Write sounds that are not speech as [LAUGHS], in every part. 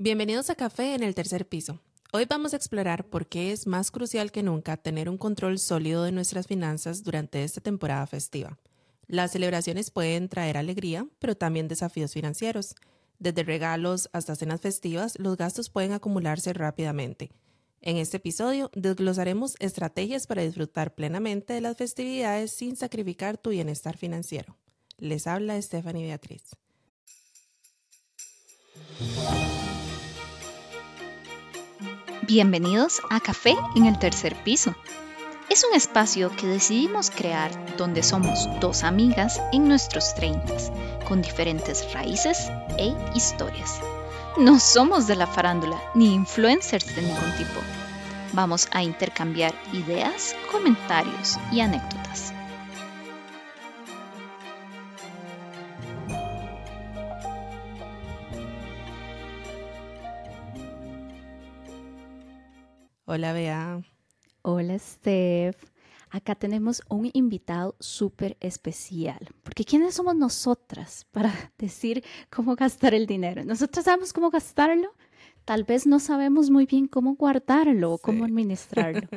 Bienvenidos a Café en el tercer piso. Hoy vamos a explorar por qué es más crucial que nunca tener un control sólido de nuestras finanzas durante esta temporada festiva. Las celebraciones pueden traer alegría, pero también desafíos financieros. Desde regalos hasta cenas festivas, los gastos pueden acumularse rápidamente. En este episodio desglosaremos estrategias para disfrutar plenamente de las festividades sin sacrificar tu bienestar financiero. Les habla Stephanie Beatriz. Bienvenidos a Café en el tercer piso. Es un espacio que decidimos crear donde somos dos amigas en nuestros treintas, con diferentes raíces e historias. No somos de la farándula ni influencers de ningún tipo. Vamos a intercambiar ideas, comentarios y anécdotas. Hola, Bea. Hola, Steph. Acá tenemos un invitado súper especial, porque ¿quiénes somos nosotras para [LAUGHS] decir cómo gastar el dinero? Nosotros sabemos cómo gastarlo, tal vez no sabemos muy bien cómo guardarlo o cómo [LAUGHS] administrarlo.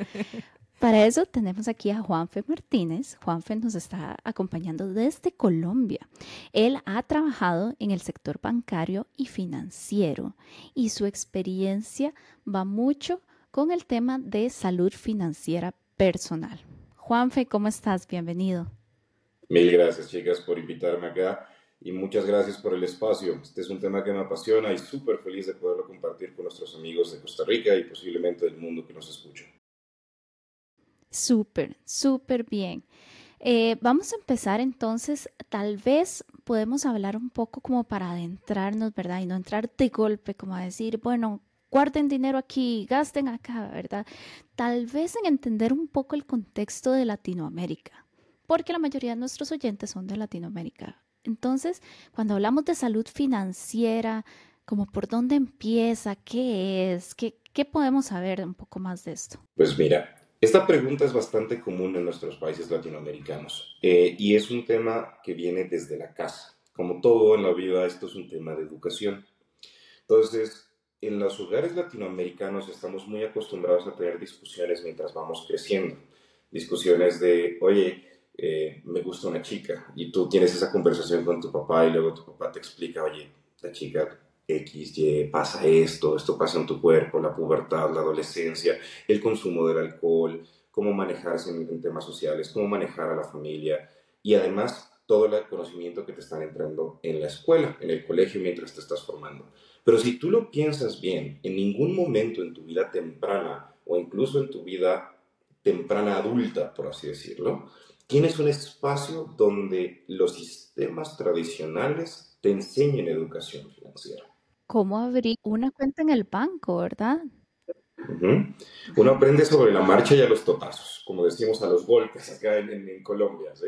Para eso tenemos aquí a Juanfe Martínez. Juanfe nos está acompañando desde Colombia. Él ha trabajado en el sector bancario y financiero y su experiencia va mucho con el tema de salud financiera personal. Juanfe, ¿cómo estás? Bienvenido. Mil gracias, chicas, por invitarme acá y muchas gracias por el espacio. Este es un tema que me apasiona y súper feliz de poderlo compartir con nuestros amigos de Costa Rica y posiblemente del mundo que nos escucha. Súper, súper bien. Eh, vamos a empezar entonces, tal vez podemos hablar un poco como para adentrarnos, ¿verdad? Y no entrar de golpe, como a decir, bueno, guarden dinero aquí, gasten acá, ¿verdad? Tal vez en entender un poco el contexto de Latinoamérica, porque la mayoría de nuestros oyentes son de Latinoamérica. Entonces, cuando hablamos de salud financiera, como por dónde empieza, qué es, qué, qué podemos saber un poco más de esto. Pues mira, esta pregunta es bastante común en nuestros países latinoamericanos eh, y es un tema que viene desde la casa. Como todo en la vida, esto es un tema de educación. Entonces, en los hogares latinoamericanos estamos muy acostumbrados a tener discusiones mientras vamos creciendo. Discusiones de, oye, eh, me gusta una chica y tú tienes esa conversación con tu papá y luego tu papá te explica, oye, la chica X, Y, pasa esto, esto pasa en tu cuerpo, la pubertad, la adolescencia, el consumo del alcohol, cómo manejarse en, en temas sociales, cómo manejar a la familia y además todo el conocimiento que te están entrando en la escuela, en el colegio mientras te estás formando. Pero si tú lo piensas bien, en ningún momento en tu vida temprana o incluso en tu vida temprana adulta, por así decirlo, tienes un espacio donde los sistemas tradicionales te enseñen educación financiera. ¿Cómo abrir una cuenta en el banco, verdad? Uno aprende sobre la marcha y a los totazos, como decimos a los golpes acá en, Colombia. ¿sí?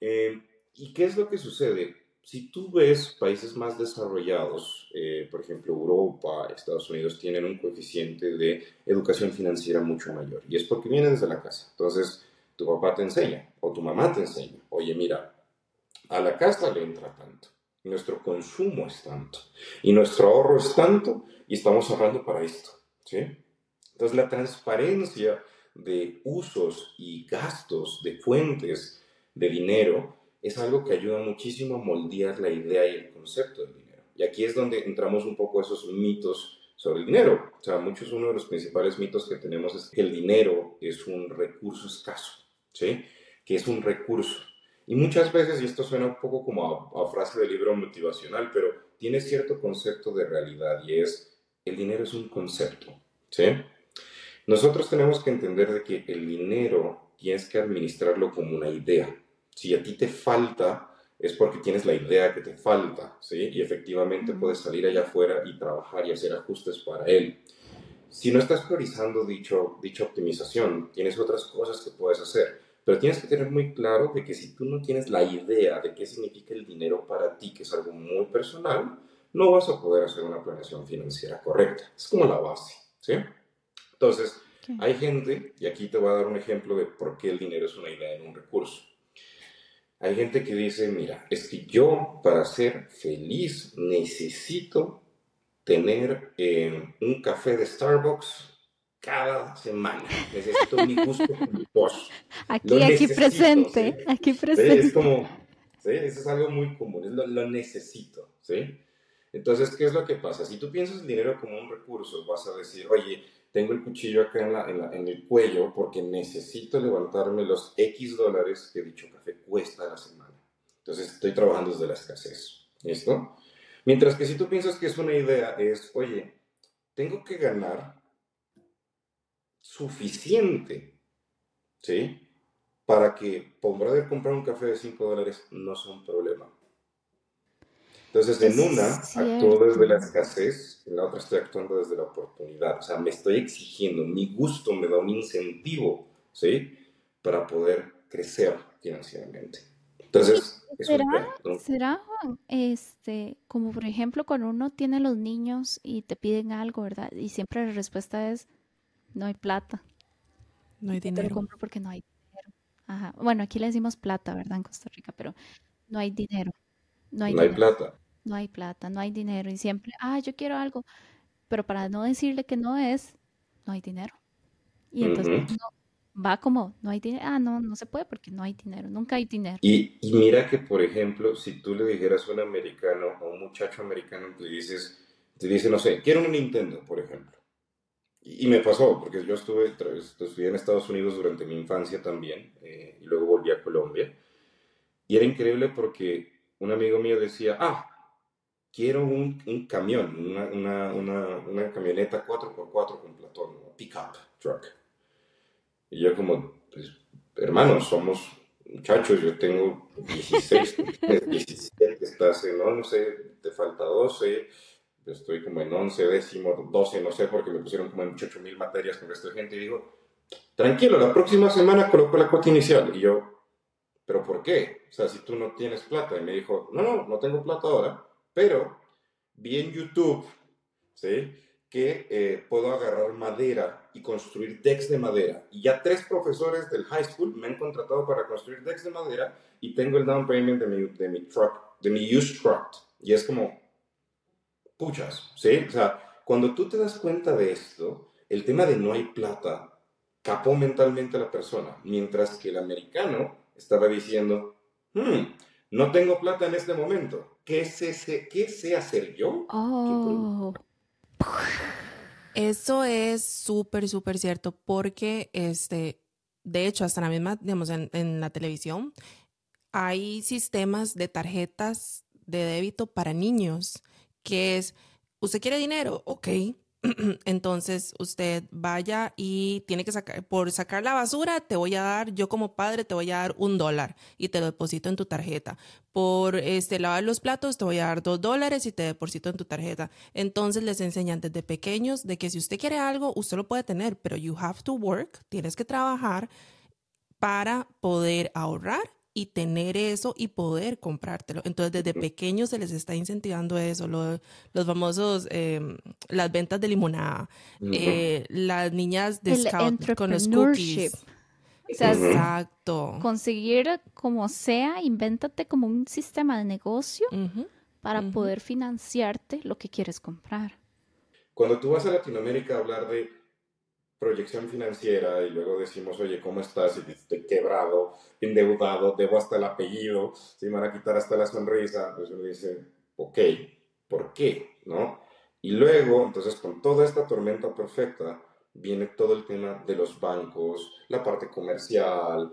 Eh, ¿Y qué es lo que sucede? Si tú ves países más desarrollados, eh, por ejemplo Europa, Estados Unidos, tienen un coeficiente de educación financiera mucho mayor. Y es porque viene desde la casa. Entonces, tu papá te enseña o tu mamá te enseña. Oye, mira, a la casa le entra tanto. Nuestro consumo es tanto. Y nuestro ahorro es tanto. Y estamos ahorrando para esto. ¿sí? Entonces, la transparencia de usos y gastos de fuentes de dinero es algo que ayuda muchísimo a moldear la idea y el concepto del dinero. Y aquí es donde entramos un poco a esos mitos sobre el dinero. O sea, muchos, uno de los principales mitos que tenemos es que el dinero es un recurso escaso, ¿sí? Que es un recurso. Y muchas veces, y esto suena un poco como a, frase de libro motivacional, pero tiene cierto concepto de realidad y es, el dinero es un concepto, ¿sí? Nosotros tenemos que entender de que el dinero tienes que administrarlo como una idea, si a ti te falta, es porque tienes la idea que te falta, ¿sí? Y efectivamente puedes salir allá afuera y trabajar y hacer ajustes para él. Si no estás priorizando dicho, dicha optimización, tienes otras cosas que puedes hacer, pero tienes que tener muy claro de que si tú no tienes la idea de qué significa el dinero para ti, que es algo muy personal, no vas a poder hacer una planeación financiera correcta. Es como la base, ¿sí? Entonces, hay gente, y aquí te voy a dar un ejemplo de por qué el dinero es una idea en un recurso. Hay gente que dice, mira, es que yo para ser feliz necesito tener eh, un café de Starbucks cada semana. Necesito mi gusto culposo. [LAUGHS] Aquí, aquí presente, aquí presente. Es como, ¿sí? Eso es algo muy común, es lo, lo, necesito, ¿sí? Entonces, ¿qué es lo que pasa? Si tú piensas el dinero como un recurso, vas a decir, oye, tengo el cuchillo acá en, el cuello porque necesito levantarme los X dólares que dicho café cuesta a la semana. Entonces, estoy trabajando desde la escasez, ¿listo? Mientras que si tú piensas que es una idea, es, oye, tengo que ganar suficiente, ¿sí? Para que de comprar un café de 5 dólares no sea un problema. Entonces, en una actúo desde la escasez, en la otra estoy actuando desde la oportunidad. O sea, me estoy exigiendo, mi gusto me da un incentivo, ¿sí? Para poder crecer financieramente. Entonces, ¿será, ¿será este, como por ejemplo cuando uno tiene los niños y te piden algo, ¿verdad? Y siempre la respuesta es, no hay plata. No hay dinero. Te lo compro porque no hay dinero. Ajá. Bueno, aquí le decimos plata, ¿verdad? En Costa Rica, pero no hay dinero. No hay, no hay plata. No hay plata, no hay dinero. Y siempre, ah, yo quiero algo. Pero para no decirle que no es, no hay dinero. Y entonces va como, no hay dinero. Ah, no, no se puede porque no hay dinero. Nunca hay dinero. Y, y mira que, por ejemplo, si tú le dijeras a un americano, a un muchacho americano, le dices, te dice, no sé, quiero un Nintendo, por ejemplo. Y, me pasó, porque yo estuve, estudié en Estados Unidos durante mi infancia también, eh, y luego volví a Colombia. Y era increíble porque un amigo mío decía, ah, quiero un, un camión, una, una, una, una, camioneta 4x4 con platón, un pickup truck. Y yo como, pues, hermanos, somos muchachos, yo tengo 16, 17, estás en 11, te falta 12 estoy como en 11, décimo, 12, no sé, porque me pusieron como en 8 mil materias con esta gente y digo, tranquilo, la próxima semana coloco la cuota inicial. Y yo, ¿pero por qué? O sea, si tú no tienes plata. Y me dijo, no, no, no tengo plata ahora, pero vi en YouTube, ¿sí? Que eh, puedo agarrar madera y construir decks de madera. Y ya tres profesores del high school me han contratado para construir decks de madera y tengo el down payment de mi, de mi truck, de mi used truck. Y es como, puchas, ¿sí? O sea, cuando tú te das cuenta de esto, el tema de no hay plata capó mentalmente a la persona, mientras que el americano estaba diciendo, hmm, no tengo plata en este momento, ¿qué sé, qué sé hacer yo? Oh. Eso es súper, súper cierto, porque este, de hecho, hasta la misma, digamos, en, en la televisión, hay sistemas de tarjetas de débito para niños que es, ¿usted quiere dinero? Ok. [CLEARS THROAT] Entonces usted vaya y tiene que sacar, por sacar la basura, te voy a dar, yo como padre te voy a dar un dólar y te lo deposito en tu tarjeta. Por este, lavar los platos, te voy a dar dos dólares y te deposito en tu tarjeta. Entonces les enseñan desde pequeños de que si usted quiere algo, usted lo puede tener, pero you have to work, tienes que trabajar para poder ahorrar y tener eso y poder comprártelo. Entonces, desde pequeños se les está incentivando eso, los famosos, em, las ventas de limonada, eh, las niñas de Scout con los cookies. Exacto. Conseguir como sea, invéntate como un sistema de negocio para poder financiarte lo que quieres comprar. Cuando tú vas a Latinoamérica a hablar de proyección financiera y luego decimos, oye, ¿cómo estás? Y estoy quebrado, endeudado, debo hasta el apellido, si me van a quitar hasta la sonrisa, pues uno dice, ok, ¿por qué? ¿No? Y luego, entonces, con toda esta tormenta perfecta, viene todo el tema de los bancos, la parte comercial,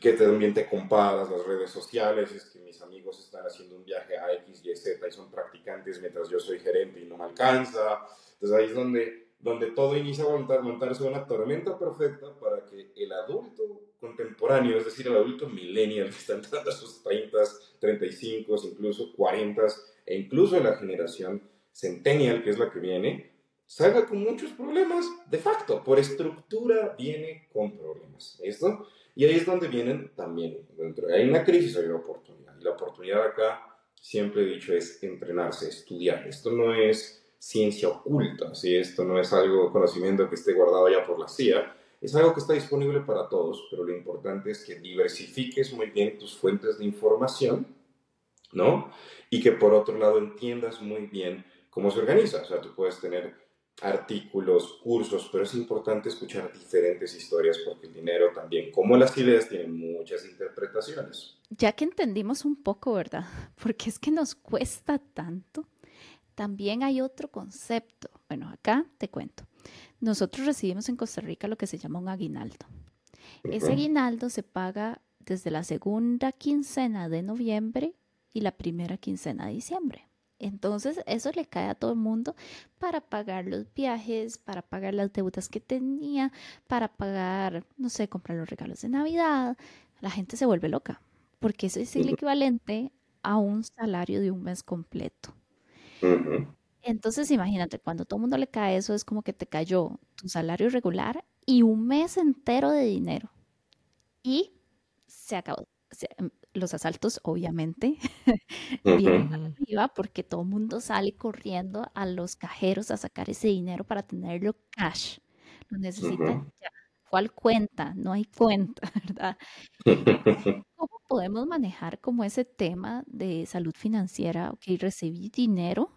que también te comparas las redes sociales, es que mis amigos están haciendo un viaje a X, Y, Z y son practicantes mientras yo soy gerente y no me alcanza. Entonces ahí es donde donde todo inicia a montarse una tormenta perfecta para que el adulto contemporáneo, es decir, el adulto millennial que está entrando a sus 30, 35, incluso 40 e incluso la generación centennial, que es la que viene, salga con muchos problemas de facto. Por estructura viene con problemas. ¿Esto? Y ahí es donde vienen también, dentro hay una crisis, hay una oportunidad. Y la oportunidad acá, siempre he dicho, es entrenarse, estudiar. Esto no es ciencia oculta, si esto no es algo, conocimiento que esté guardado ya por la CIA, es algo que está disponible para todos, pero lo importante es que diversifiques muy bien tus fuentes de información, ¿no? Y que por otro lado entiendas muy bien cómo se organiza. O sea, tú puedes tener artículos, cursos, pero es importante escuchar diferentes historias porque el dinero también, como las ideas, tienen muchas interpretaciones. Ya que entendimos un poco, ¿verdad? [LAUGHS] Porque es que nos cuesta tanto. También hay otro concepto. Bueno, acá te cuento. Nosotros recibimos en Costa Rica lo que se llama un aguinaldo. Ese aguinaldo se paga desde la segunda quincena de noviembre y la primera quincena de diciembre. Entonces, eso le cae a todo el mundo para pagar los viajes, para pagar las deudas que tenía, para pagar, no sé, comprar los regalos de Navidad. La gente se vuelve loca, porque eso es el equivalente a un salario de un mes completo. Entonces, imagínate, cuando todo el mundo le cae eso, es como que te cayó tu salario regular y un mes entero de dinero. Y se acabó. Em, los asaltos, obviamente, [LAUGHS] vienen arriba porque todo el mundo sale corriendo a los cajeros a sacar ese dinero para tenerlo cash. Lo necesitan ya. ¿Cuál cuenta? No hay cuenta, [LAUGHS] ¿verdad? [LAUGHS] ¿Cómo podemos manejar como ese tema de salud financiera? Ok, recibí dinero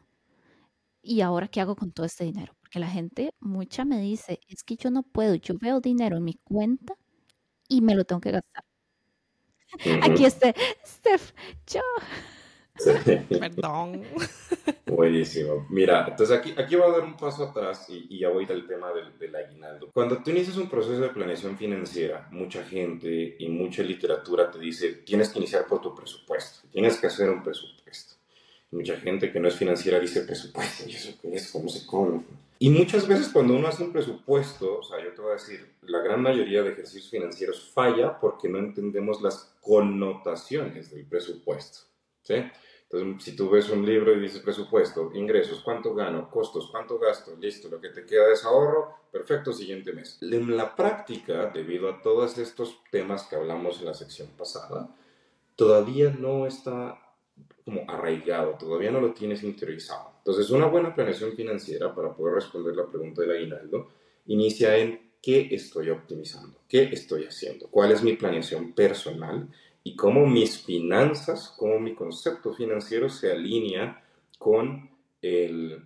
y ahora qué hago con todo este dinero? Porque la gente, mucha me dice, es que yo no puedo, yo veo dinero en mi cuenta y me lo tengo que gastar. Aquí está Steph, yo. [LAUGHS] Perdón. Buenísimo. Mira, entonces aquí, aquí voy a dar un paso atrás y, ya voy al tema del, del, aguinaldo. Cuando tú inicias un proceso de planeación financiera, mucha gente y mucha literatura te dice, tienes que iniciar por tu presupuesto, tienes que hacer un presupuesto. Mucha gente que no es financiera dice presupuesto, ¿y eso qué es? ¿Cómo se come? Y muchas veces cuando uno hace un presupuesto, o sea, yo te voy a decir, la gran mayoría de ejercicios financieros falla porque no entendemos las connotaciones del presupuesto. ¿Sí? Entonces, si tú ves un libro y dices presupuesto, ingresos, cuánto gano, costos, cuánto gasto, listo, lo que te queda es ahorro, perfecto, siguiente mes. En la práctica, debido a todos estos temas que hablamos en la sección pasada, todavía no está como arraigado, todavía no lo tienes interiorizado. Entonces, una buena planeación financiera para poder responder la pregunta del aguinaldo inicia en qué estoy optimizando, qué estoy haciendo, cuál es mi planeación personal y cómo mis finanzas, cómo mi concepto financiero se alinea con el,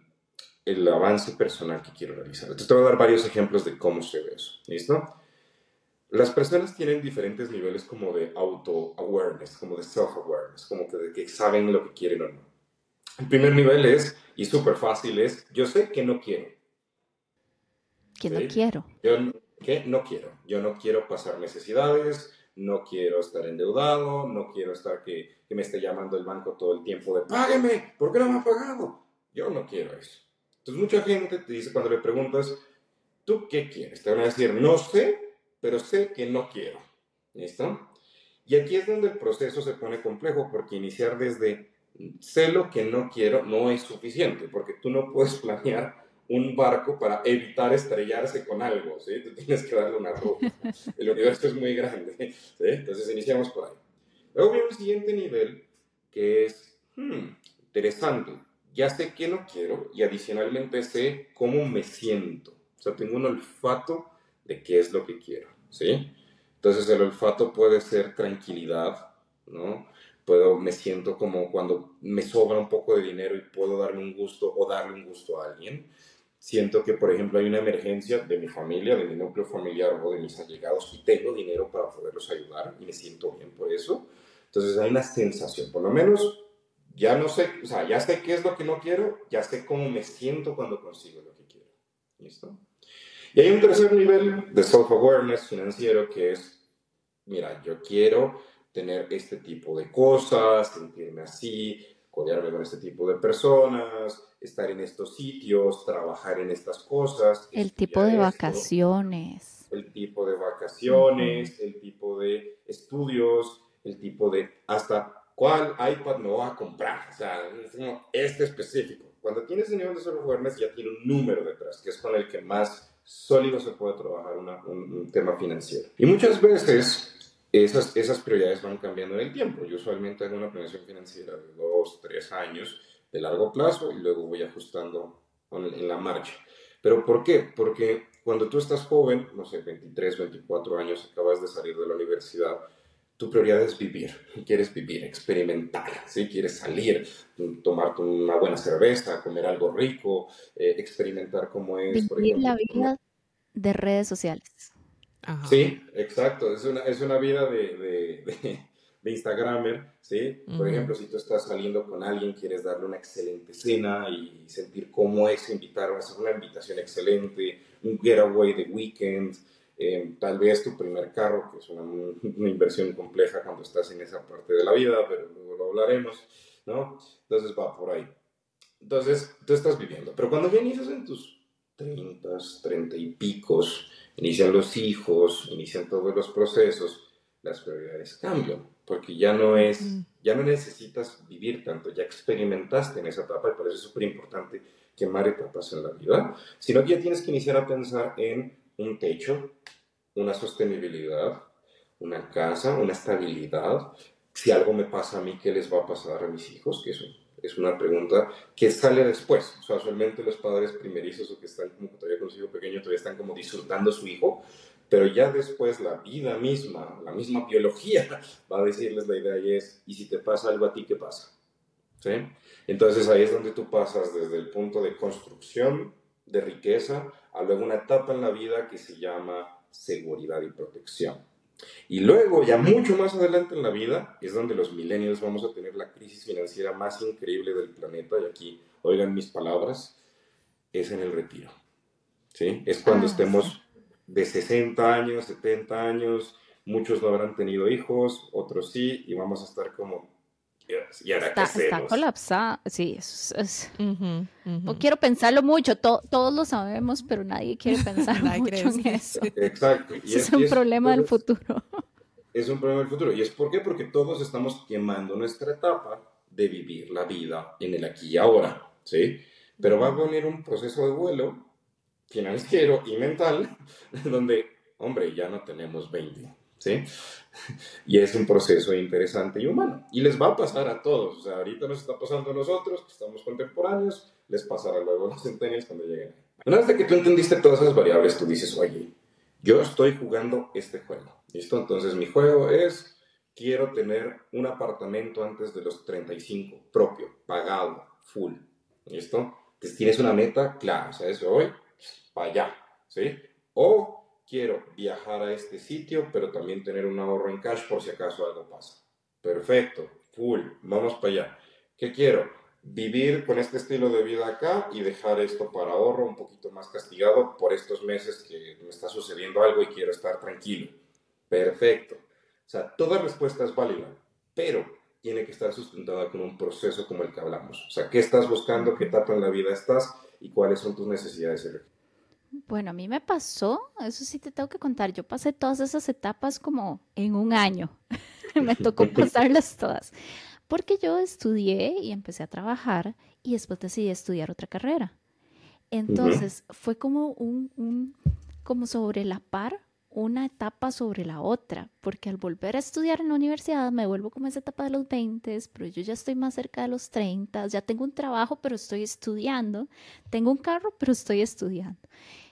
el avance personal que quiero realizar. Entonces, te voy a dar varios ejemplos de cómo se ve eso. ¿Listo? Las personas tienen diferentes niveles como de auto-awareness, como de self-awareness, como que, de que saben lo que quieren o no. El primer nivel es, y súper fácil, es, yo sé que no quiero. Que no quiero. Yo que no quiero. Yo no quiero pasar necesidades, no quiero estar endeudado, no quiero estar que, que me esté llamando el banco todo el tiempo de, págueme, ¿por qué no me ha pagado? Yo no quiero eso. Entonces mucha gente te dice cuando le preguntas, ¿tú qué quieres? Te van a decir, no sé, pero sé que no quiero. ¿Listo? Y aquí es donde el proceso se pone complejo porque iniciar desde sé lo que no quiero no es suficiente porque tú no puedes [LAUGHS] planear un barco para evitar estrellarse con algo, ¿sí? Tú tienes que darle una ruta. El universo es muy grande, ¿sí? Entonces iniciamos por ahí. Luego viene un siguiente nivel que es, hmm, interesante, ya sé que no quiero y adicionalmente sé cómo me siento. O sea, tengo un olfato de qué es lo que quiero, ¿sí? Entonces el olfato puede ser tranquilidad, ¿no? Puedo, me siento como cuando me sobra un poco de dinero y puedo darme un gusto o darle un gusto a alguien. Siento que, por ejemplo, hay una emergencia de mi familia, de mi núcleo familiar o de mis allegados y tengo dinero para poderlos ayudar y me siento bien por eso. Entonces hay una sensación, por lo menos ya no sé, o sea, ya sé qué es lo que no quiero, ya sé cómo me siento cuando consigo lo que quiero. ¿Listo? Y hay un tercer nivel de self-awareness financiero que es, mira, yo quiero tener este tipo de cosas, sentirme así, codearme con este tipo de personas, estar en estos sitios, trabajar en estas cosas. El tipo de vacaciones. El tipo de vacaciones, el tipo de estudios, el tipo de hasta cuál iPad me voy a comprar. O sea, este específico. Cuando tienes el nivel de self-awareness ya tiene un número detrás, que es con el que más sólido se puede trabajar un, tema financiero. Y muchas veces esas, esas prioridades van cambiando en el tiempo. Yo usualmente hago una planeación financiera de dos, tres años de largo plazo y luego voy ajustando en la marcha. ¿Pero por qué? Porque cuando tú estás joven, no sé, 23, 24 años, acabas de salir de la universidad, tu prioridad es vivir, quieres vivir, experimentar, ¿sí? quieres salir, tomarte una buena cerveza, comer algo rico, eh, experimentar cómo es, por ejemplo. la vida de redes sociales. Sí, exacto, es una, es una vida de, de, de, Instagramer, ¿sí? Por ejemplo, si tú estás saliendo con alguien, quieres darle una excelente cena y sentir cómo es invitar, hacer una invitación excelente, un getaway de weekend, eh, tal vez tu primer carro, que es una, una, inversión compleja cuando estás en esa parte de la vida, pero luego lo hablaremos, ¿no? Entonces va por ahí. Entonces, tú estás viviendo. Pero cuando ya inicias en tus 30, 30 y picos, inician los hijos, inician todos los procesos, las prioridades cambian, porque ya no es, ya no necesitas vivir tanto, ya experimentaste en esa etapa y por eso es súper importante quemar etapas en la vida, sino que ya tienes que iniciar a pensar en un techo, una sostenibilidad, una casa, una estabilidad. Si algo me pasa a mí, ¿qué les va a pasar a mis hijos? Que eso es una pregunta que sale después. O sea, usualmente los padres primerizos o que están como todavía con su hijo pequeño, todavía están como disfrutando a su hijo, pero ya después la vida misma, la misma biología, [LAUGHS] va a decirles la idea y es, ¿y si te pasa algo a ti, qué pasa? ¿Sí? Entonces ahí es donde tú pasas desde el punto de construcción de riqueza a luego una etapa en la vida que se llama seguridad y protección. Y luego, ya mucho más adelante en la vida, es donde los millennials vamos a tener la crisis financiera más increíble del planeta, y aquí, oigan mis palabras, es en el retiro. ¿Sí? Es cuando ah, estemos de 60 años, 70 años, muchos no habrán tenido hijos, otros sí, y vamos a estar como y ahora está, está colapsada, sí, es, No quiero pensarlo mucho, todos lo sabemos, pero nadie quiere pensar [LAUGHS] mucho en eso. [LAUGHS] Exacto. Y es, un problema del futuro. [LAUGHS] Es un problema del futuro. ¿Y es por qué? Porque todos estamos quemando nuestra etapa de vivir la vida en el aquí y ahora, ¿sí? Pero va a venir un proceso de vuelo financiero y mental donde, hombre, ya no tenemos 20, ¿sí? [LAUGHS] Y es un proceso interesante y humano. Y les va a pasar a todos. O sea, ahorita nos está pasando a nosotros, que estamos contemporáneos, les pasará luego a los centenios cuando lleguen. Una vez que tú entendiste todas esas variables, tú dices, oye, yo estoy jugando este juego. ¿Listo? Entonces mi juego es, quiero tener un apartamento antes de los 35, propio, pagado, full. ¿Listo? Entonces tienes una meta clara, ¿sabes? Hoy, para allá, ¿sí? O quiero viajar a este sitio, pero también tener un ahorro en cash por si acaso algo pasa. Perfecto, full, vamos para allá. ¿Qué quiero? Vivir con este estilo de vida acá y dejar esto para ahorro un poquito más castigado por estos meses que me está sucediendo algo y quiero estar tranquilo. Perfecto. O sea, toda respuesta es válida, pero tiene que estar sustentada con un proceso como el que hablamos. O sea, ¿qué estás buscando? ¿Qué etapa en la vida estás? ¿Y cuáles son tus necesidades? Bueno, a mí me pasó, eso sí te tengo que contar, yo pasé todas esas etapas como en un año, [LAUGHS] me tocó [LAUGHS] pasarlas todas, porque yo estudié y empecé a trabajar y después decidí estudiar otra carrera. Entonces fue como un, un, como sobre la par una etapa sobre la otra, porque al volver a estudiar en la universidad me vuelvo como esa etapa de los 20, pero yo ya estoy más cerca de los 30, ya tengo un trabajo, pero estoy estudiando, tengo un carro, pero estoy estudiando.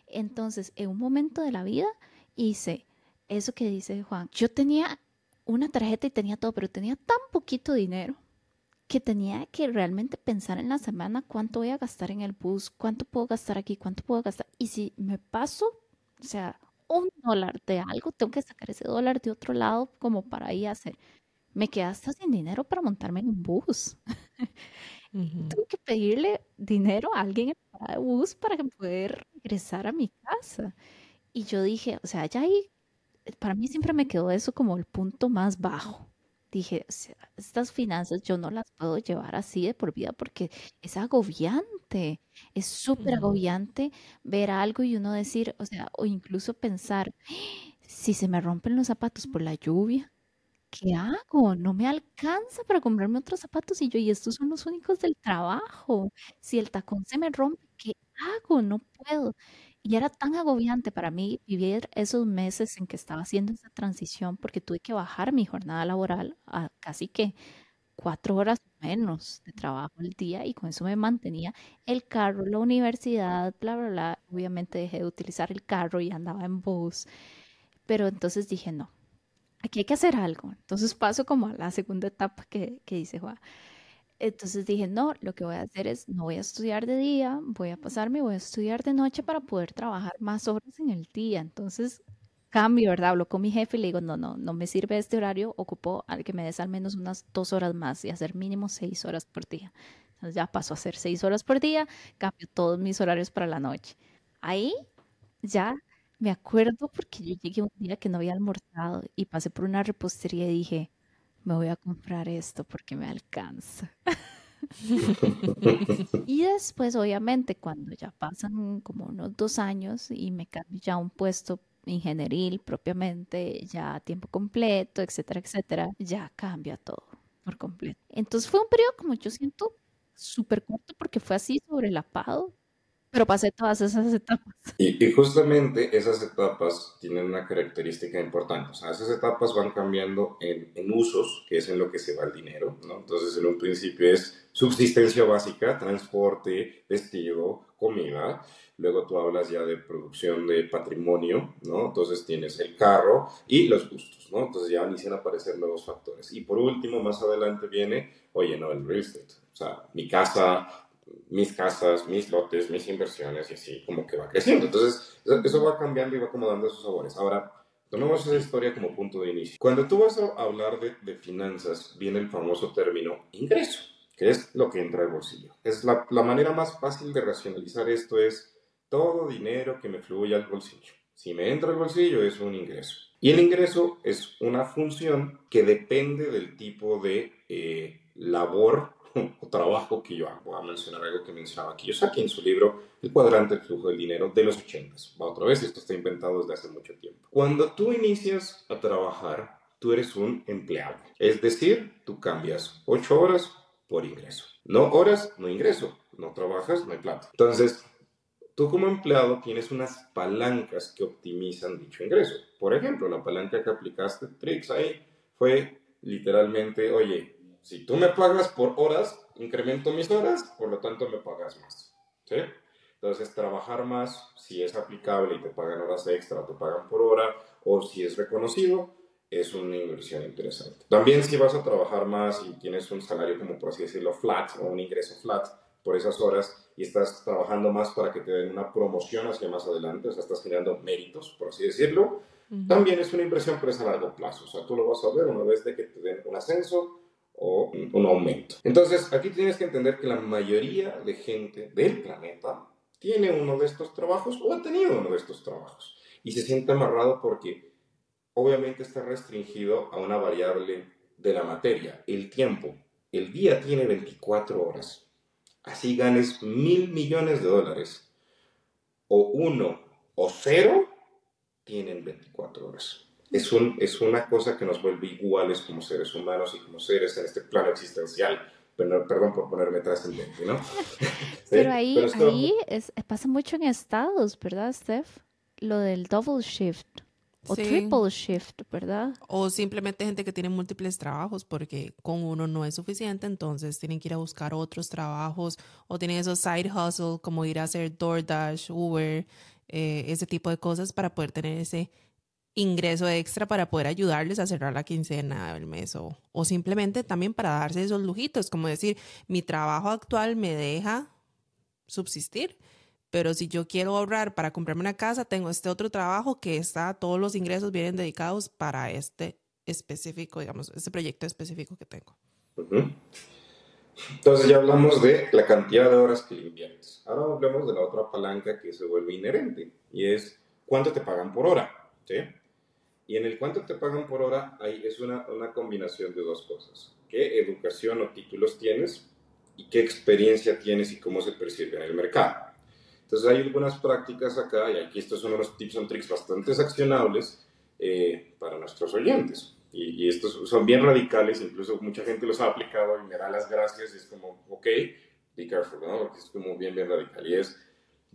Entonces, en un momento de la vida hice eso que dice Juan, yo tenía una tarjeta y tenía todo, pero tenía tan poquito dinero que tenía que realmente pensar en la semana cuánto voy a gastar en el bus, cuánto puedo gastar aquí, cuánto puedo gastar. Y si me paso, o sea, un dólar de algo, tengo que sacar ese dólar de otro lado como para ir a hacer. Me quedé hasta sin dinero para montarme en un bus. [LAUGHS] Tuve que pedirle dinero a alguien en el bus para poder regresar a mi casa. Y yo dije, o sea, ya ahí, para mí siempre me quedó eso como el punto más bajo. Dije, estas finanzas yo no las puedo llevar así de por vida porque es agobiante, es súper agobiante ver algo y uno decir, o sea, o incluso pensar, si se me rompen los zapatos por la lluvia, ¿qué hago? No me alcanza para comprarme otros zapatos y yo, y estos son los únicos del trabajo. Si el tacón se me rompe, ¿qué hago? No puedo. Y era tan agobiante para mí vivir esos meses en que estaba haciendo esa transición porque tuve que bajar mi jornada laboral a casi que cuatro horas menos de trabajo al día y con eso me mantenía el carro, la universidad, bla, bla, bla. Obviamente dejé de utilizar el carro y andaba en bus. Pero entonces dije, no, aquí hay que hacer algo. Entonces paso como a la segunda etapa que, que dice Juan. Entonces dije, no, lo que voy a hacer es, no voy a estudiar de día, voy a pasarme, voy a estudiar de noche para poder trabajar más horas en el día. Entonces cambio, ¿verdad? Hablo con mi jefe y le digo, no, no, no me sirve este horario, ocupo al que me des al menos unas dos horas más y hacer mínimo seis horas por día. Entonces ya paso a hacer seis horas por día, cambio todos mis horarios para la noche. Ahí ya me acuerdo porque yo llegué un día que no había almorzado y pasé por una repostería y dije, me voy a comprar esto porque me alcanza. [LAUGHS] y después, obviamente, cuando ya pasan como unos dos años y me cambio ya un puesto ingenieril propiamente, ya a tiempo completo, etcétera, etcétera, ya cambia todo por completo. Entonces fue un periodo como yo siento súper corto porque fue así sobre el apado pero pasé todas esas etapas. Y, justamente esas etapas tienen una característica importante. O sea, esas etapas van cambiando en, en, usos, que es en lo que se va el dinero, ¿no? Entonces, en un principio es subsistencia básica, transporte, vestido, comida. Luego tú hablas ya de producción de patrimonio, ¿no? Entonces tienes el carro y los gustos, ¿no? Entonces ya inician a aparecer nuevos factores. Y por último, más adelante viene, oye, no, el real estate. O sea, mi casa, mis casas, mis lotes, mis inversiones y así como que va creciendo. Entonces, eso va cambiando y va acomodando esos sabores. Ahora, tomemos esa historia como punto de inicio. Cuando tú vas a hablar de, finanzas, viene el famoso término ingreso, que es lo que entra al bolsillo. Es la, la manera más fácil de racionalizar esto es todo dinero que me fluye al bolsillo. Si me entra al bolsillo es un ingreso. Y el ingreso es una función que depende del tipo de eh, labor [LAUGHS] o trabajo que yo hago. Voy a mencionar algo que mencionaba Kiyosaki en su libro El cuadrante del flujo del dinero de los 80. Va otra vez, esto está inventado desde hace mucho tiempo. Cuando tú inicias a trabajar, tú eres un empleado. Es decir, tú cambias 8 horas por ingreso. No horas, no ingreso. No trabajas, no hay plata. Entonces, tú como empleado tienes unas palancas que optimizan dicho ingreso. Por ejemplo, la palanca que aplicaste, Trix, ahí fue literalmente, oye, si tú me pagas por horas, incremento mis horas, por lo tanto me pagas más. ¿sí? Entonces, trabajar más, si es aplicable y te pagan horas extra, te pagan por hora, o si es reconocido, es una inversión interesante. También si vas a trabajar más y tienes un salario como por así decirlo flat o un ingreso flat por esas horas y estás trabajando más para que te den una promoción hacia más adelante, o sea, estás generando méritos, por así decirlo, también es una inversión pero es a largo plazo. O sea, tú lo vas a ver una vez de que te den un ascenso, o un aumento. Entonces, aquí tienes que entender que la mayoría de gente del planeta tiene uno de estos trabajos o ha tenido uno de estos trabajos y se siente amarrado porque obviamente está restringido a una variable de la materia, el tiempo. El día tiene 24 horas. Así ganes mil millones de dólares o uno o cero, tienen 24 horas es, un, es una cosa que nos vuelve iguales como seres humanos y como seres en este plano existencial. Pero, perdón por ponerme trascendente, ¿no? [LAUGHS] Pero ahí, ahí es, pasa mucho en Estados, ¿verdad, Steph? Lo del double shift o triple shift, ¿verdad? O simplemente gente que tiene múltiples trabajos porque con uno no es suficiente, entonces tienen que ir a buscar otros trabajos o tienen esos side hustle como ir a hacer DoorDash, Uber, eh, ese tipo de cosas para poder tener ese ingreso extra para poder ayudarles a cerrar la quincena del mes o, o simplemente también para darse esos lujitos, como decir, mi trabajo actual me deja subsistir, pero si yo quiero ahorrar para comprarme una casa, tengo este otro trabajo que está, todos los ingresos vienen dedicados para este específico, digamos, este proyecto específico que tengo. Entonces ya hablamos de la cantidad de horas que inviertes. Ahora hablemos de la otra palanca que se vuelve inherente y es cuánto te pagan por hora. ¿sí? Y en el cuánto te pagan por hora, ahí es una, una combinación de dos cosas. ¿Qué educación o títulos tienes? Y qué experiencia tienes y cómo se percibe en el mercado. Entonces hay algunas prácticas acá, y aquí estos son unos tips and tricks bastante accionables eh, para nuestros oyentes. Y, y, estos son bien radicales, incluso mucha gente los ha aplicado y me da las gracias y es como, ok, be careful, ¿no? Porque es como bien, bien radical. Y es,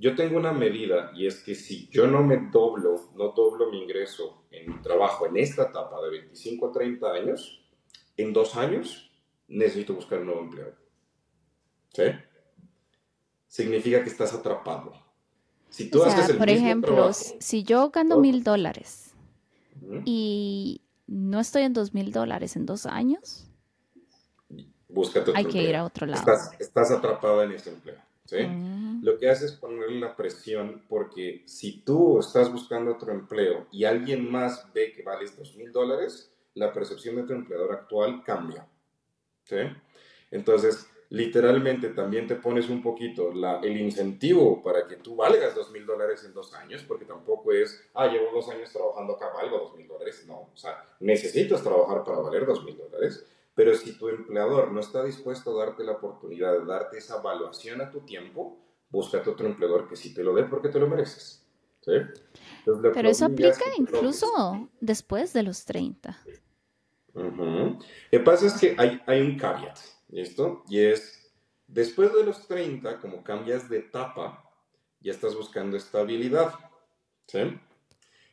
yo tengo una medida y es que si yo no me doblo, no doblo mi ingreso en mi trabajo en esta etapa de 25 a 30 años, en dos años necesito buscar un nuevo empleo. ¿Sí? Significa que estás atrapado. Si tú haces el por ejemplo, si yo gano mil dólares y no estoy en dos mil dólares en dos años, Búscate otro hay que ir empleo. a otro lado. Estás, estás atrapada en ese empleo. ¿Sí? Mm, Lo que hace es ponerle la presión porque si tú estás buscando otro empleo y alguien más ve que vales dos mil dólares, la percepción de tu empleador actual cambia. ¿sí? Entonces, literalmente también te pones un poquito la- el incentivo para que tú valgas dos mil dólares en dos años, porque tampoco es, ah, llevo dos años trabajando acá, valgo dos mil dólares. No, o sea, necesitas trabajar para valer dos mil dólares. Pero si tu empleador no está dispuesto a darte la oportunidad de darte esa evaluación a tu tiempo, búscate otro empleador que sí te lo dé porque te lo mereces. ¿sí? Entonces, Pero eso aplica incluso después de los 30. Ujú. Lo que pasa es que hay, hay un caveat, ¿listo? Y es, después de los 30, como cambias de etapa, ya estás buscando estabilidad, ¿sí?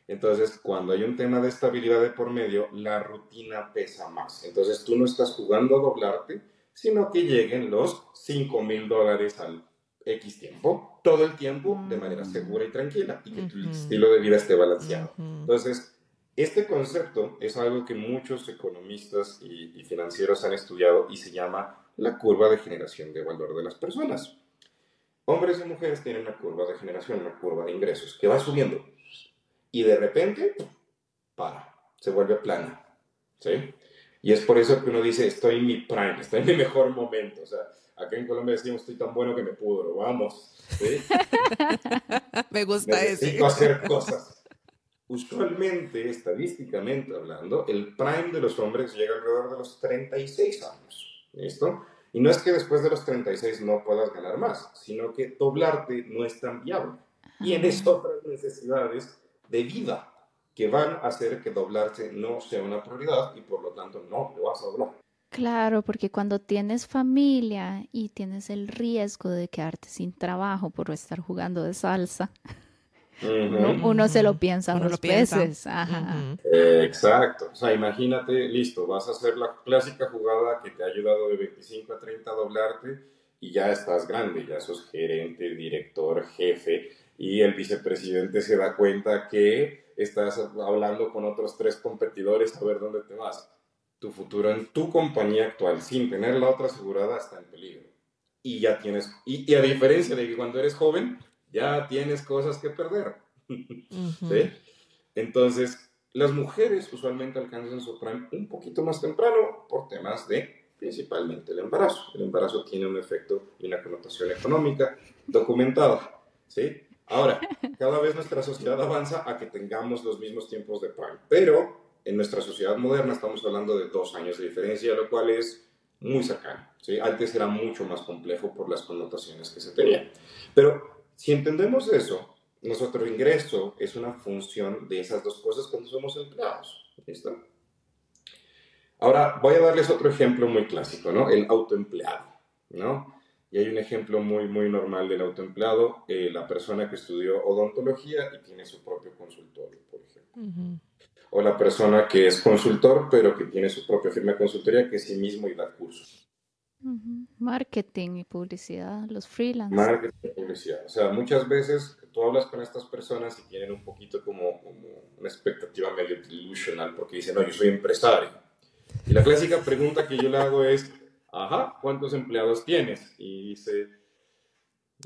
Entonces, cuando hay un tema de estabilidad de por medio, la rutina pesa más. Entonces, tú no estás jugando a doblarte, sino que lleguen los 5 mil dólares al X tiempo, todo el tiempo, de manera segura y tranquila, y que tu estilo de vida esté balanceado. Entonces, este concepto es algo que muchos economistas y, y financieros han estudiado y se llama la curva de generación de valor de las personas. Hombres y mujeres tienen una curva de generación, una curva de ingresos, que va subiendo y de repente para, se vuelve plana. ¿sí? Y es por eso que uno dice, estoy en mi prime, estoy en mi mejor momento. O sea, acá en Colombia decimos, estoy tan bueno que me pudro, vamos. ¿sí? [LAUGHS] Me gusta ese. Necesito hacer cosas. Usualmente, estadísticamente hablando, el prime de los hombres llega alrededor de los 36 años. ¿Listo? Y no es que después de los 36 no puedas ganar más, sino que doblarte no es tan viable. Tienes otras necesidades de vida que van a hacer que doblarse no sea una prioridad y por lo tanto no te vas a doblar. Claro, porque cuando tienes familia y tienes el riesgo de quedarte sin trabajo por estar jugando de salsa, uno, Ujú. uno se lo piensa Uno unos lo piensa. veces. Ajá. Ujú. Eh, exacto. O sea, imagínate, listo, vas a hacer la clásica jugada que te ha ayudado de 25 a 30 a doblarte y ya estás grande, ya sos gerente, director, jefe y el vicepresidente se da cuenta que estás hablando con otros tres competidores a ver dónde te vas. Tu futuro en tu compañía actual sin tener la otra asegurada está en peligro. Y ya tienes, y, y a diferencia de que cuando eres joven, ya tienes cosas que perder. Ujú. ¿Sí? Entonces, las mujeres usualmente alcanzan su prime un poquito más temprano por temas de principalmente el embarazo. El embarazo tiene un efecto y una connotación económica documentada. ¿sí? Ahora, cada vez nuestra sociedad avanza a que tengamos los mismos tiempos de prime, pero en nuestra sociedad moderna estamos hablando de dos años de diferencia, lo cual es muy cercano. ¿sí? Antes era mucho más complejo por las connotaciones que se tenían. Pero si entendemos eso, nuestro ingreso es una función de esas dos cosas cuando somos empleados. ¿Listo? Ahora voy a darles otro ejemplo muy clásico, ¿no? El autoempleado, ¿no? Y hay un ejemplo muy, muy normal del autoempleado, eh, la persona que estudió odontología y tiene su propio consultorio, por ejemplo. Ujú. O la persona que es consultor, pero que tiene su propia firma de consultoría, que es sí mismo y da cursos. Ujú. Marketing y publicidad, los freelance. Marketing, publicidad. O sea, muchas veces tú hablas con estas personas y tienen un poquito como, como una expectativa medio delusional porque dicen, no, yo soy empresario. Y la clásica pregunta que yo le hago es, ajá, ¿cuántos empleados tienes? Y dice,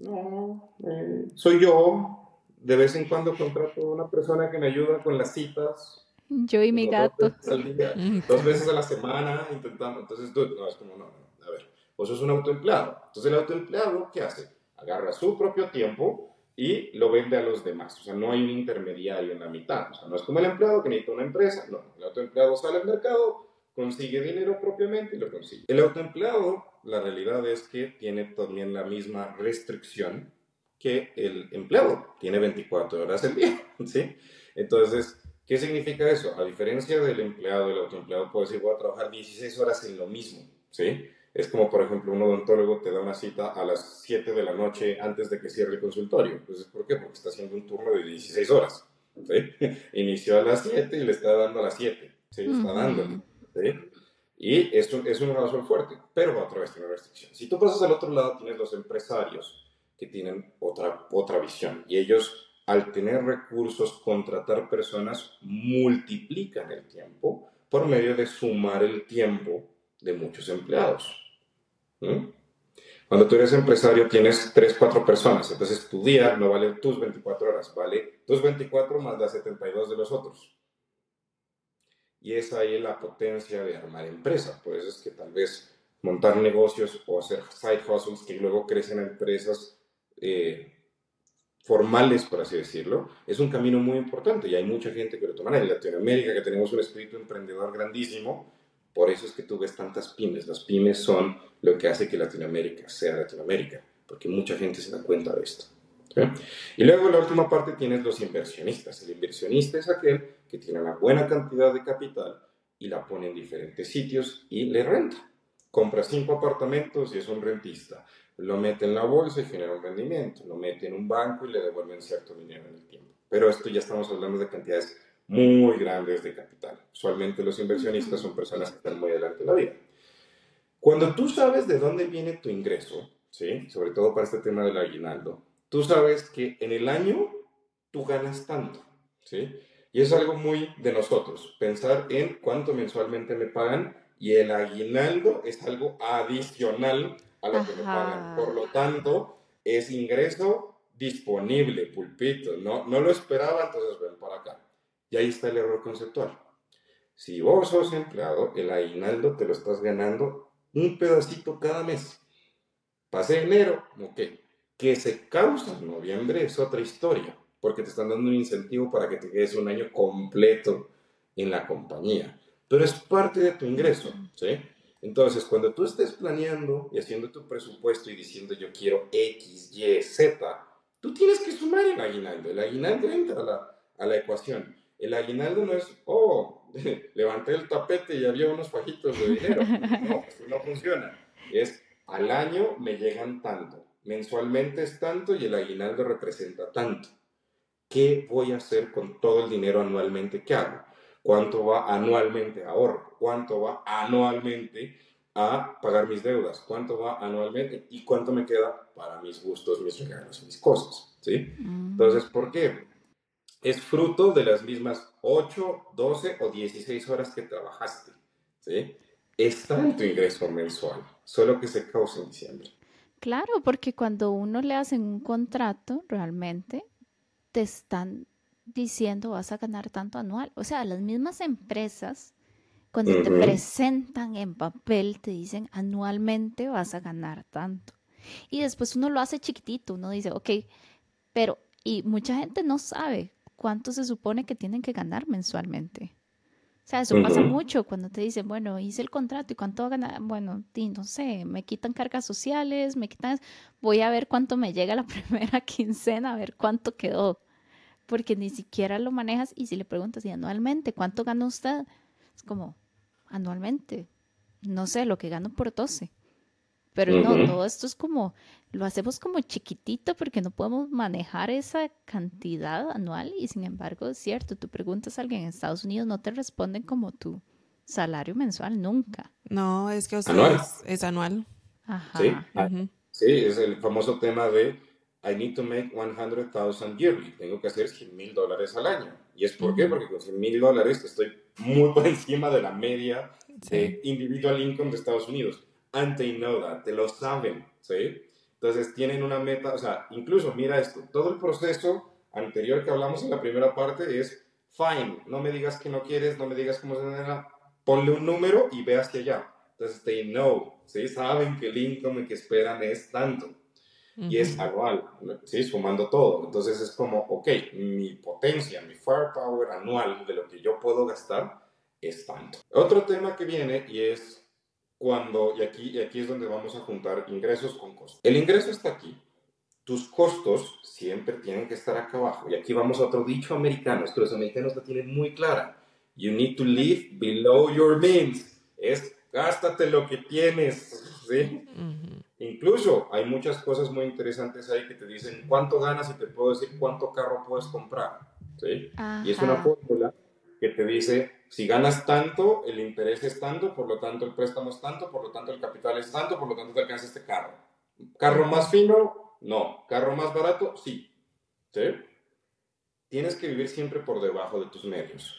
no, eh, soy yo. De vez en cuando contrato a una persona que me ayuda con las citas. Yo y mi gato. Dos veces, al día, dos veces a la semana intentamos. Entonces, tú, no, es como, no, no, a ver, vos sos un autoempleado. Entonces, el autoempleado, ¿qué hace? Agarra su propio tiempo y lo vende a los demás. O sea, no hay un intermediario en la mitad. O sea, no es como el empleado que necesita una empresa. No, el autoempleado sale al mercado, consigue dinero propiamente y lo consigue. El autoempleado, la realidad es que tiene también la misma restricción que el empleado. Tiene 24 horas al día, [LAUGHS] ¿sí? Entonces, ¿qué significa eso? A diferencia del empleado, el autoempleado puede decir, voy a trabajar 16 horas en lo mismo, ¿sí? Es como, por ejemplo, un odontólogo te da una cita a las 7 de la noche antes de que cierre el consultorio. Entonces, ¿por qué? Porque está haciendo un turno de 16 horas, ¿sí? [LAUGHS] Inició a las 7 y le está dando a las 7, ¿sí? Está Ujú. ¿Sí? Y es un, es un razón fuerte, pero otra vez tiene restricciones. Si tú pasas al otro lado, tienes los empresarios que tienen otra, otra visión. Y ellos, al tener recursos, contratar personas, multiplican el tiempo por medio de sumar el tiempo de muchos empleados. Cuando tú eres empresario tienes 3, 4 personas, entonces tu día no vale tus 24 horas, vale tus 24 más las 72 de los otros. Y es ahí la potencia de armar empresa. Por eso es que tal vez montar negocios o hacer side hustles que luego crecen empresas eh, formales, por así decirlo, es un camino muy importante y hay mucha gente que lo toma en Latinoamérica, que tenemos un espíritu emprendedor grandísimo, por eso es que tú ves tantas pymes. Las pymes son lo que hace que Latinoamérica sea Latinoamérica, porque mucha gente se da cuenta de esto. Y luego la última parte tienes los inversionistas. El inversionista es aquel que tiene una buena cantidad de capital y la pone en diferentes sitios y le renta. Compra cinco apartamentos y es un rentista lo mete en la bolsa y genera un rendimiento, lo mete en un banco y le devuelven cierto dinero en el tiempo. Pero esto ya estamos hablando de cantidades muy grandes de capital. Usualmente los inversionistas son personas que están muy adelante en la vida. Cuando tú sabes de dónde viene tu ingreso, ¿sí? sobre todo para este tema del aguinaldo, tú sabes que en el año tú ganas tanto. ¿sí? Y es algo muy de nosotros, pensar en cuánto mensualmente me pagan y el aguinaldo es algo adicional a lo que me pagan. Por lo tanto, es ingreso disponible, pulpito. No, no lo esperaba, entonces ven para acá. Y ahí está el error conceptual. Si vos sos empleado, el aguinaldo te lo estás ganando un pedacito cada mes. Pase enero, ok. Que se causa en noviembre es otra historia, porque te están dando un incentivo para que te quedes un año completo en la compañía. Pero es parte de tu ingreso, ¿sí? Entonces, cuando tú estés planeando y haciendo tu presupuesto y diciendo yo quiero X, Y, Z, tú tienes que sumar el aguinaldo. El aguinaldo entra a la, a la ecuación. El aguinaldo no es, oh, [LAUGHS] levanté el tapete y había unos fajitos de dinero. [LAUGHS] No, eso no funciona. Es, al año me llegan tanto, mensualmente es tanto y el aguinaldo representa tanto. ¿Qué voy a hacer con todo el dinero anualmente que hago? cuánto va anualmente a ahorro, cuánto va anualmente a pagar mis deudas, cuánto va anualmente y cuánto me queda para mis gustos, mis regalos, mis cosas, ¿sí? Mm. Entonces, ¿por qué? Es fruto de las mismas 8, 12 o 16 horas que trabajaste, ¿sí? Está en tu ingreso mensual, solo que se causa en diciembre. Claro, porque cuando uno le hacen un contrato, realmente te están diciendo vas a ganar tanto anual. O sea, las mismas empresas, cuando te presentan en papel, te dicen anualmente vas a ganar tanto. Y después uno lo hace chiquitito, uno dice, ok, pero, y mucha gente no sabe cuánto se supone que tienen que ganar mensualmente. O sea, eso pasa mucho cuando te dicen, bueno, hice el contrato y cuánto va a ganar. Bueno, no sé, me quitan cargas sociales, me quitan. Voy a ver cuánto me llega la [LAUGHS] primera quincena, a ver cuánto quedó porque ni siquiera lo manejas y si le preguntas, ¿y anualmente cuánto gana usted? Es como, anualmente, no sé, lo que gano por 12. Pero no, todo esto es como, lo hacemos como chiquitito porque no podemos manejar esa cantidad anual y sin embargo es cierto, tú preguntas a alguien en Estados Unidos, no te responden como tu salario mensual nunca. No, es que es, es, anual. Ajá. sí, es el famoso tema de I need to make 100,000 yearly. Tengo que hacer 100 mil dólares al año. ¿Y es por qué? Porque con 100 mil dólares estoy muy por encima de la media de individual income de Estados Unidos. And they know that, te lo saben, ¿sí? Entonces tienen una meta, o sea, incluso mira esto, todo el proceso anterior que hablamos en la primera parte es fine, no me digas que no quieres, no me digas cómo se llama, ponle un número y ve hacia allá. Entonces they know, ¿sí? Saben que el income que esperan es tanto y es anual, ¿sí? sumando todo. Entonces es como, ok, mi potencia, mi firepower anual de lo que yo puedo gastar es tanto. Otro tema que viene y es cuando, y aquí, y aquí es donde vamos a juntar ingresos con costos. El ingreso está aquí, tus costos siempre tienen que estar acá abajo. Y aquí vamos a otro dicho americano, es que los americanos la tienen muy clara. You need to live below your means. Es gástate lo que tienes, ¿sí? Incluso hay muchas cosas muy interesantes ahí que te dicen cuánto ganas y te puedo decir cuánto carro puedes comprar. ¿sí? Y es una fórmula que te dice, si ganas tanto, el interés es tanto, por lo tanto el préstamo es tanto, por lo tanto el capital es tanto, por lo tanto te alcanza este carro. ¿Carro más fino? No. ¿Carro más barato? Sí. ¿Sí? Tienes que vivir siempre por debajo de tus medios.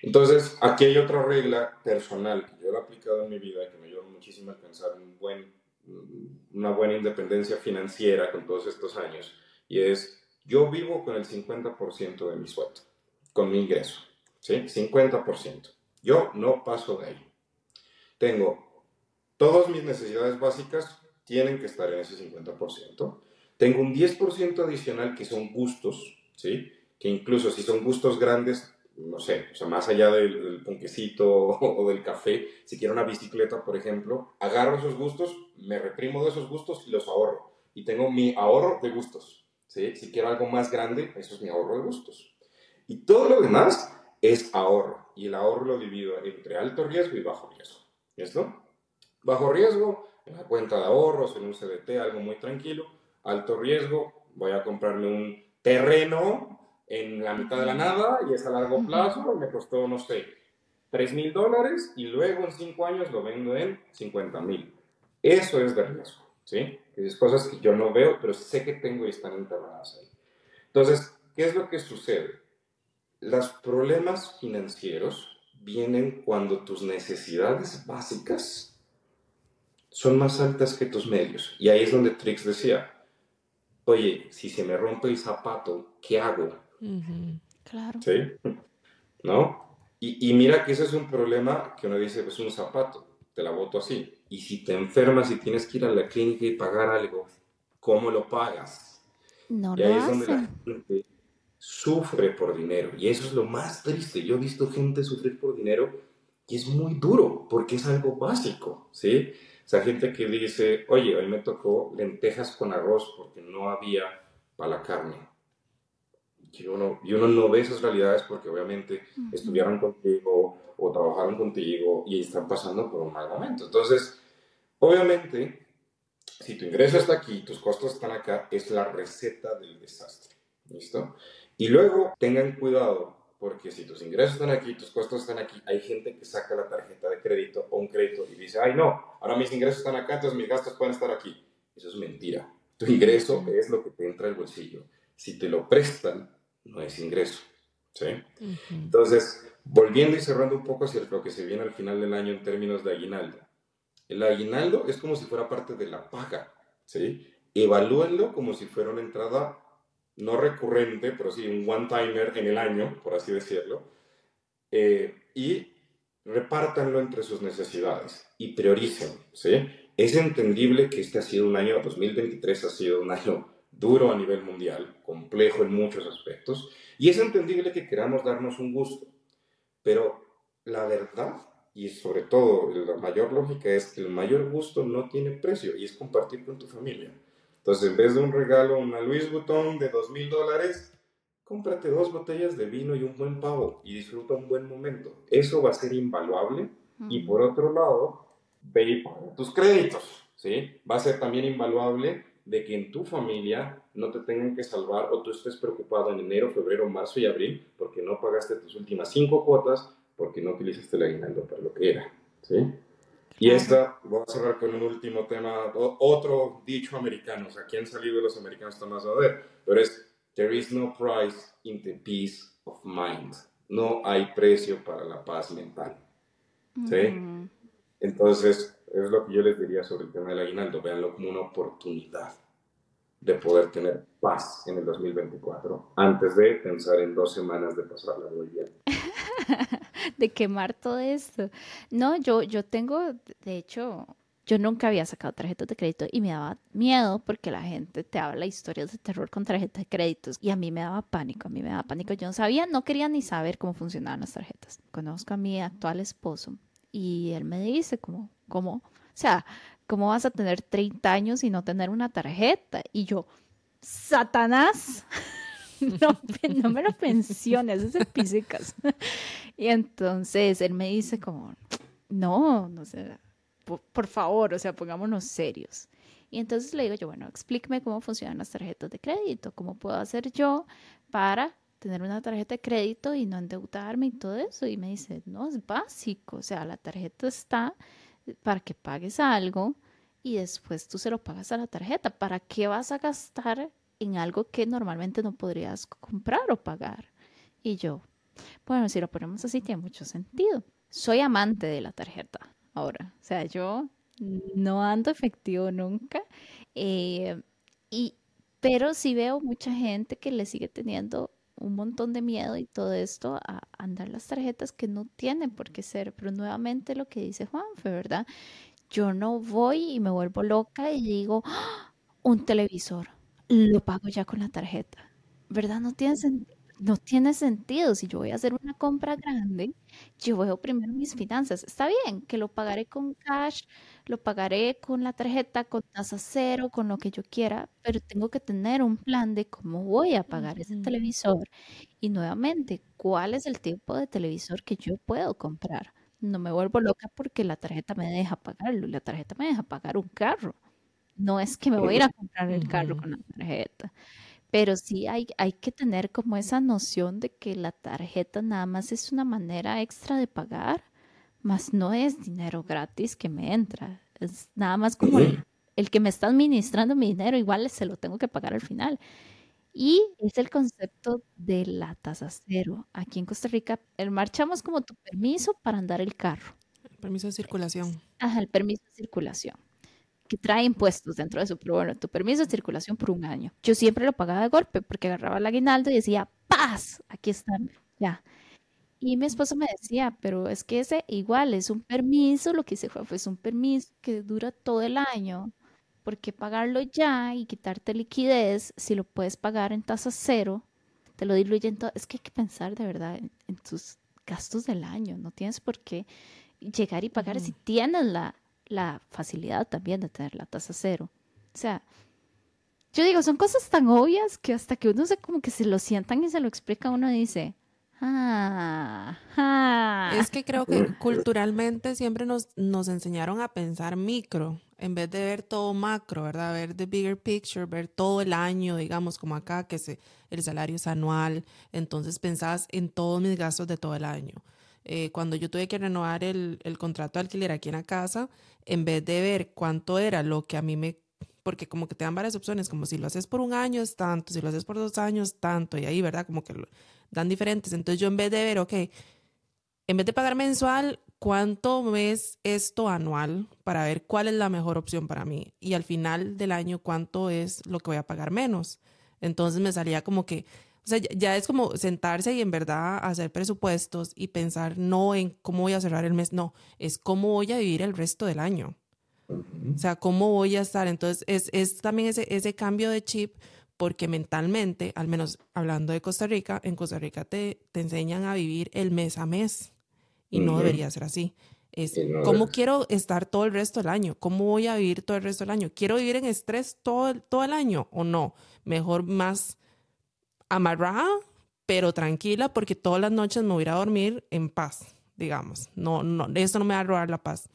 Entonces, aquí hay otra regla personal que yo he aplicado en mi vida que me ayuda muchísimo a alcanzar un buen, una buena independencia financiera con todos estos años. Y es, yo vivo con el 50% de mi sueldo, con mi ingreso. ¿Sí? 50%. Yo no paso de ahí. Tengo todas mis necesidades básicas tienen que estar en ese 50%. Tengo un 10% adicional que son gustos, ¿sí? Que incluso si son gustos grandes, no sé, o sea, más allá del, del ponquecito [LAUGHS] o, del café, si quiero una bicicleta, por ejemplo, agarro esos gustos, me reprimo de esos gustos y los ahorro. Y tengo mi ahorro de gustos, ¿sí? Si quiero algo más grande, eso es mi ahorro de gustos. Y todo lo demás es ahorro. Y el ahorro lo divido entre alto riesgo y bajo riesgo. ¿Listo? Bajo riesgo, en la cuenta de ahorros, en un CDT, algo muy tranquilo. Alto riesgo, voy a comprarme un terreno en la mitad de la nada y es a largo plazo, me costó, no sé, 3 mil dólares y luego en 5 años lo vendo en 50 mil. Eso es de riesgo, ¿sí? Es cosas que yo no veo, pero sé que tengo y están enterradas ahí. Entonces, ¿qué es lo que sucede? Los problemas financieros vienen cuando tus necesidades básicas son más altas que tus medios. Y ahí es donde Trix decía, oye, si se me rompe el zapato, ¿qué hago? Claro. ¿Sí? ¿No? Y, y, mira que ese es un problema que uno dice, pues un zapato, te la boto así. Y si te enfermas y tienes que ir a la clínica y pagar algo, ¿cómo lo pagas? No y lo ahí es hacen. donde la gente sufre por dinero. Y eso es lo más triste. Yo he visto gente sufrir por dinero y es muy duro porque es algo básico, ¿sí? O sea, gente que dice, oye, hoy me tocó lentejas con arroz porque no había para la carne. Y uno, y uno no ve esas realidades porque obviamente Ujú. estudiaron contigo o trabajaron contigo y están pasando por un mal momento. Entonces, obviamente, si tu ingreso está aquí, tus costos están acá, es la receta del desastre. ¿Listo? Y luego tengan cuidado, porque si tus ingresos están aquí, tus costos están aquí, hay gente que saca la tarjeta de crédito o un crédito y dice, ay no, ahora mis ingresos están acá, entonces mis gastos pueden estar aquí. Eso es mentira. Tu ingreso es lo que te entra al bolsillo. Si te lo prestan, no es ingreso. ¿Sí? Entonces, volviendo y cerrando un poco hacia lo que se viene al final del año en términos de aguinaldo. El aguinaldo es como si fuera parte de la paga, ¿sí? Evalúenlo como si fuera una entrada no recurrente, pero sí un one-timer en el año, por así decirlo, eh, y repártanlo entre sus necesidades y prioricen, ¿sí? Es entendible que este ha sido un año, 2023 ha sido un año duro a nivel mundial, complejo en muchos aspectos, y es entendible que queramos darnos un gusto, pero la verdad y sobre todo la mayor lógica es que el mayor gusto no tiene precio y es compartir con tu familia. Entonces, en vez de un regalo, una Louis Vuitton de dos mil dólares, cómprate dos botellas de vino y un buen pavo y disfruta un buen momento. Eso va a ser invaluable. Y por otro lado, ve y paga tus créditos. ¿sí? Va a ser también invaluable de que en tu familia no te tengan que salvar o tú estés preocupado en enero, febrero, marzo y abril porque no pagaste tus últimas cinco cuotas porque no utilizaste el aguinaldo para lo que era. ¿sí? Y Claro. esta, voy a cerrar con un último tema, otro dicho americano, o sea, han salido los americanos está más a ver, pero es, there is no price in the peace of mind. No hay precio para la paz mental. ¿sí? Ujú. Entonces, es lo que yo les diría sobre el tema del aguinaldo, véanlo como una oportunidad de poder tener paz en el 2024, antes de pensar en dos semanas de pasarla muy bien. [LAUGHS] de quemar todo esto. No, yo, yo tengo, de hecho, yo nunca había sacado tarjetas de crédito y me daba miedo porque la gente te habla historias de terror con tarjetas de créditos y a mí me daba pánico, a mí me daba pánico. Yo no sabía, no quería ni saber cómo funcionaban las tarjetas. Conozco a mi actual esposo y él me dice como, ¿cómo? O sea, ¿cómo vas a tener 30 años y no tener una tarjeta? Y yo, Satanás. [LAUGHS] [LAUGHS] No, no me lo pensiones, es el pisicas. [LAUGHS] Y entonces él me dice como, no, no sé, por, por, favor, o sea, pongámonos serios. Y entonces le digo yo, bueno, explíqueme cómo funcionan las tarjetas de crédito, cómo puedo hacer yo para tener una tarjeta de crédito y no endeudarme y todo eso. Y me dice, no, es básico, o sea, la tarjeta está para que pagues algo y después tú se lo pagas a la tarjeta. ¿Para qué vas a gastar en algo que normalmente no podrías comprar o pagar? Y yo, Bueno, si lo ponemos así, tiene mucho sentido. Soy amante de la tarjeta ahora. O sea, yo no ando efectivo nunca. Eh, y, pero sí veo mucha gente que le sigue teniendo un montón de miedo y todo esto a andar las tarjetas que no tienen por qué ser. Pero nuevamente lo que dice Juanfe, ¿verdad? Yo no voy y me vuelvo loca y digo, ¡Ah! un televisor, lo pago ya con la tarjeta. ¿Verdad? No tiene sentido no tiene sentido. Si yo voy a hacer una compra grande, yo veo primero mis finanzas. Está bien que lo pagaré con cash, lo pagaré con la tarjeta, con tasa cero, con lo que yo quiera, pero tengo que tener un plan de cómo voy a pagar ese televisor. Y nuevamente, ¿cuál es el tipo de televisor que yo puedo comprar? No me vuelvo loca porque la tarjeta me deja pagarlo, la tarjeta me deja pagar un carro. No es que me voy a ir a comprar el carro con la tarjeta. Pero sí hay, hay que tener como esa noción de que la tarjeta nada más es una manera extra de pagar, más no es dinero gratis que me entra. Es nada más como el, que me está administrando mi dinero, igual se lo tengo que pagar al final. Y es el concepto de la tasa cero. Aquí en Costa Rica, el marchamos como tu permiso para andar el carro. El permiso de circulación. Ajá, el permiso de circulación que trae impuestos dentro de su, pero bueno, tu permiso de circulación por un año. Yo siempre lo pagaba de golpe porque agarraba el aguinaldo y decía, paz, aquí están, ya. Y mi esposo me decía, pero es que ese igual es un permiso, lo que hice fue, fue un permiso que dura todo el año. ¿Por qué pagarlo ya y quitarte liquidez si lo puedes pagar en tasa cero? Te lo diluyen todo. Es que hay que pensar de verdad en, tus gastos del año. No tienes por qué llegar y pagar si tienes la, la facilidad también de tener la tasa cero. O sea, yo digo, son cosas tan obvias que hasta que uno se como que se lo sientan y se lo explica, uno dice, ah, ah. Es que creo que [LAUGHS] culturalmente siempre nos, nos enseñaron a pensar micro en vez de ver todo macro, ¿verdad? Ver the bigger picture, ver todo el año, digamos, como acá, que se, el salario es anual, entonces pensás en todos mis gastos de todo el año. Eh, cuando yo tuve que renovar el, contrato de alquiler aquí en la casa, en vez de ver cuánto era lo que a mí me, porque como que te dan varias opciones, como si lo haces por un año es tanto, si lo haces por dos años tanto, y ahí, ¿verdad? Como que dan diferentes. Entonces yo en vez de ver, ok, en vez de pagar mensual, ¿cuánto es esto anual para ver cuál es la mejor opción para mí? Y al final del año, ¿cuánto es lo que voy a pagar menos? Entonces me salía como que o sea, ya es como sentarse y en verdad hacer presupuestos y pensar no en cómo voy a cerrar el mes, no, es cómo voy a vivir el resto del año. O sea, cómo voy a estar. Entonces, es, es también ese, ese cambio de chip porque mentalmente, al menos hablando de Costa Rica, en Costa Rica te, te enseñan a vivir el mes a mes y no debería ser así. Es cómo quiero estar todo el resto del año, cómo voy a vivir todo el resto del año. ¿Quiero vivir en estrés todo, todo el año o no? Mejor más amarrada, pero tranquila, porque todas las noches me voy a ir a dormir en paz, digamos. No, no, eso no me va a robar la paz.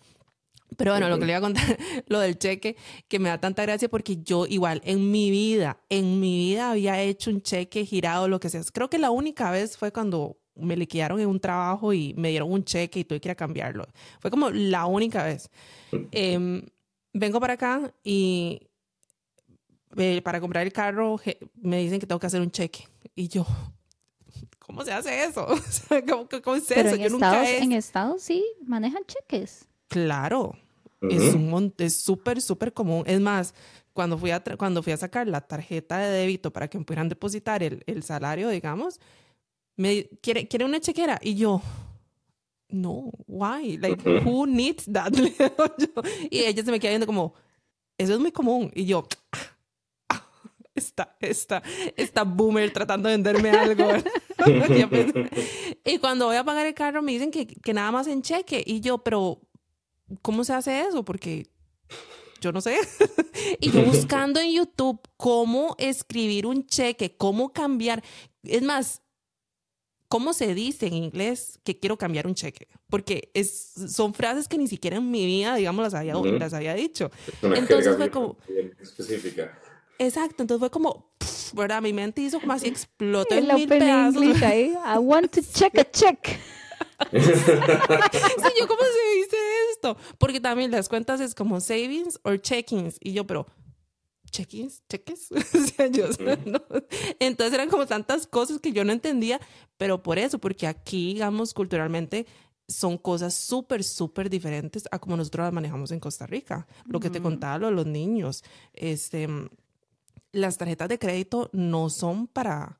Pero bueno, lo que le iba a contar, [LAUGHS] lo del cheque, que me da tanta gracia porque yo igual en mi vida, en mi vida había hecho un cheque girado, lo que sea. Creo que la única vez fue cuando me liquidaron en un trabajo y me dieron un cheque y tuve que ir a cambiarlo. Fue como la única vez. Em, vengo para acá y eh, para comprar el carro me dicen que tengo que hacer un cheque. Y yo, [LAUGHS] ¿cómo se hace eso? [LAUGHS] ¿cómo, cómo es Pero En, Estados, en Estados sí manejan cheques. Claro. Es un Es súper, súper común. Es más, cuando fui, a cuando fui a sacar la tarjeta de débito para que me pudieran depositar el, el salario, digamos, me quiere, quiere una chequera. Y yo, no, why? Like, who needs that? [LAUGHS] y ella se me queda viendo como, eso es muy común. Y yo, esta, esta, esta boomer tratando de venderme algo. [LAUGHS] y cuando voy a pagar el carro me dicen que, que nada más en cheque. Y yo, pero, ¿cómo se hace eso? Porque yo no sé. [LAUGHS] y yo buscando en YouTube cómo escribir un cheque, cómo cambiar. Es más, ¿cómo se dice en inglés que quiero cambiar un cheque? Porque es, son frases que ni siquiera en mi vida, digamos, las había, las había dicho. Entonces fue como... Específica. Exacto, entonces fue como, ¿verdad? Mi mente hizo como así, explotó en mil pedazos. Ahí. I want to check a check. [LAUGHS] sea, yo, ¿cómo se dice esto? Porque también las cuentas es como savings or checkings. Y yo, pero, check-ins, cheques. [LAUGHS] o sea, yo, no. Entonces eran como tantas cosas que yo no entendía, pero por eso, porque aquí, digamos, culturalmente son cosas súper, súper diferentes a como nosotros las manejamos en Costa Rica. Lo que te contaba, lo de los niños. Este, las tarjetas de crédito no son para,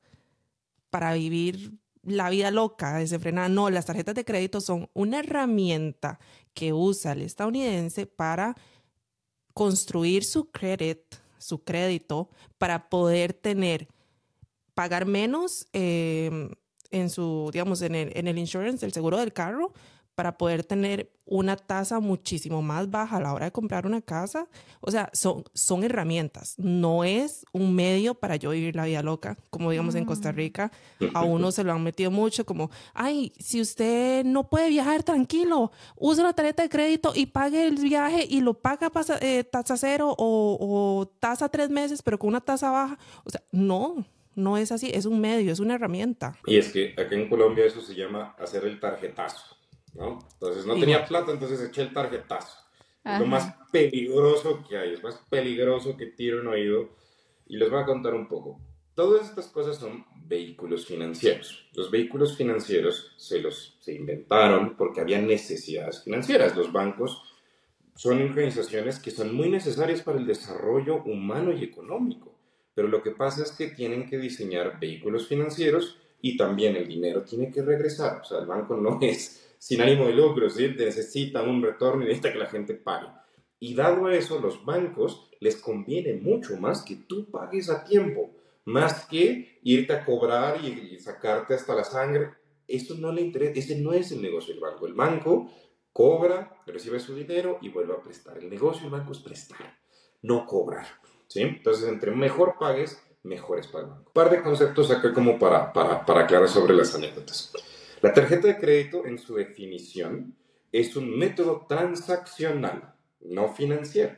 para vivir la vida loca, desenfrenada. No, las tarjetas de crédito son una herramienta que usa el estadounidense para construir su crédito, su crédito, para poder tener, pagar menos em, en su, digamos, en el, en el insurance, el seguro del carro, para poder tener una tasa muchísimo más baja a la hora de comprar una casa. O sea, son, son herramientas, no es un medio para yo vivir la vida loca, como digamos en Costa mm. Rica, a uno se lo han metido mucho como, ay, si usted no puede viajar tranquilo, use la tarjeta de crédito y pague el viaje y lo paga eh, tasa cero o, o tasa tres meses, pero con una tasa baja. O sea, no, no es así, es un medio, es una herramienta. Y es que aquí en Colombia eso se llama hacer el tarjetazo. ¿No? Entonces no tenía plata, entonces eché el tarjetazo. Es lo más peligroso que hay, es más peligroso que tiro un oído. Y les voy a contar un poco. Todas estas cosas son vehículos financieros. Los vehículos financieros se los se inventaron porque había necesidades financieras. Los bancos son organizaciones que son muy necesarias para el desarrollo humano y económico. Pero lo que pasa es que tienen que diseñar vehículos financieros y también el dinero tiene que regresar. O sea, el banco no [LAUGHS] es sin ánimo de lucro, ¿sí? necesita un retorno y necesita que la gente pague. Y dado eso, los bancos les conviene mucho más que tú pagues a tiempo, más que irte a cobrar y, sacarte hasta la sangre. Eso no le interesa, ese no es el negocio del banco. El banco cobra, recibe su dinero y vuelve a prestar. El negocio del banco es prestar, no cobrar. ¿sí? Entonces, entre mejor pagues, mejor es para el banco. Un par de conceptos acá como para, para, para aclarar sobre las anécdotas. La tarjeta de crédito, en su definición, es un método transaccional, no financiero.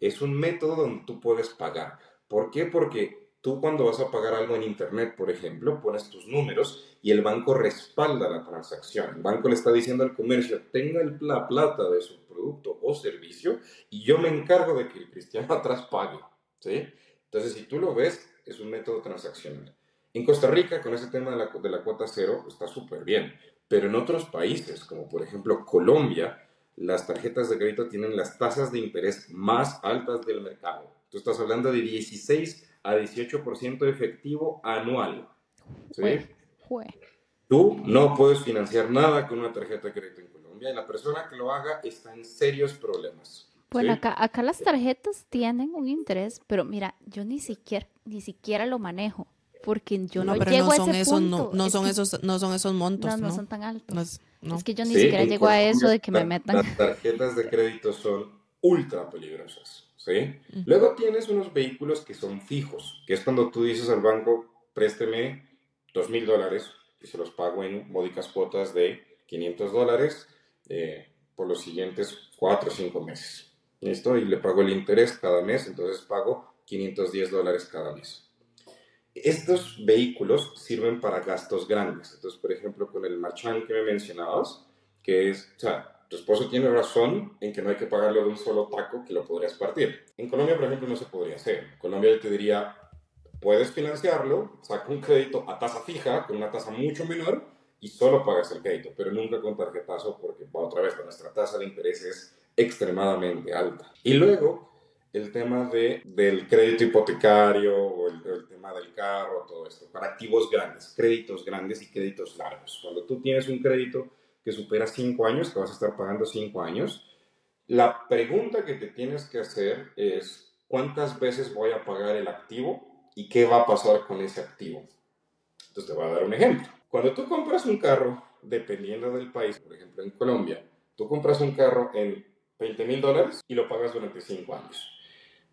Es un método donde tú puedes pagar. ¿Por qué? Porque tú cuando vas a pagar algo en Internet, por ejemplo, pones tus números y el banco respalda la transacción. El banco le está diciendo al comercio, tenga la plata de su producto o servicio y yo me encargo de que el cristiano [LAUGHS] atrás pague. ¿sí? Entonces, si tú lo ves, es un método transaccional. En Costa Rica, con ese tema de la, de la cuota cero, está súper bien. Pero en otros países, como por ejemplo Colombia, las tarjetas de crédito tienen las tasas de interés más altas del mercado. Tú estás hablando de 16 a 18% efectivo anual. ¿sí? Tú no puedes financiar nada con una tarjeta de crédito en Colombia y la persona que lo haga está en serios problemas. Bueno, acá, acá las tarjetas tienen un interés, pero mira, yo ni siquiera, ni siquiera lo manejo porque yo no, llego a ese punto. No, son esos, no son esos montos. No, no, son tan altos. Es, que yo ni siquiera llego a eso de que me metan. Las tarjetas de crédito son ultra peligrosas. ¿sí? Luego tienes unos vehículos que son fijos, que es cuando tú dices al banco, présteme dos mil dólares y se los pago en módicas cuotas de 500 dólares eh, por los siguientes cuatro o cinco meses. ¿Listo? Y le pago el interés cada mes, entonces pago 510 dólares cada mes. Estos vehículos sirven para gastos grandes. Entonces, por ejemplo, con el marchand que me mencionabas, que es, o sea, tu esposo tiene razón en que no hay que pagarlo de un solo taco que lo podrías partir. En Colombia, por ejemplo, no se podría hacer. En Colombia yo te diría, puedes financiarlo, saca un crédito a tasa fija, con una tasa mucho menor, y solo pagas el crédito, pero nunca con tarjetazo, porque otra vez nuestra tasa de interés es extremadamente alta. Y luego, el tema de, del crédito hipotecario o el, tema del carro, todo esto, para activos grandes, créditos grandes y créditos largos. Cuando tú tienes un crédito que supera 5 años, que vas a estar pagando 5 años, la pregunta que te tienes que hacer es cuántas veces voy a pagar el activo y qué va a pasar con ese activo. Entonces te voy a dar un ejemplo. Cuando tú compras un carro, dependiendo del país, por ejemplo en Colombia, tú compras un carro en 20 mil dólares y lo pagas durante 5 años.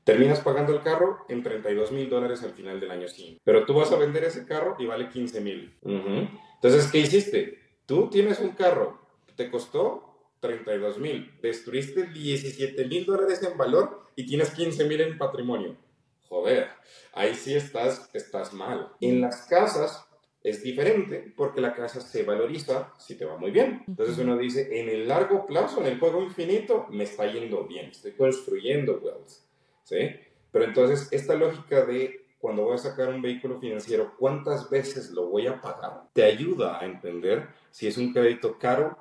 Terminas pagando el carro en 32 mil dólares al final del año 5. Pero tú vas a vender ese carro y vale 15 mil. Entonces, ¿qué hiciste? Tú tienes un carro, te costó 32 mil, destruiste 17 mil dólares en valor y tienes 15 mil en patrimonio. Joder, ahí sí estás, estás mal. En las casas es diferente porque la casa se valoriza si te va muy bien. Entonces uno dice, en el largo plazo, en el juego infinito, me está yendo bien, estoy construyendo wealth. ¿Sí? Pero entonces, esta lógica de cuando voy a sacar un vehículo financiero, ¿cuántas veces lo voy a pagar? Te ayuda a entender si es un crédito caro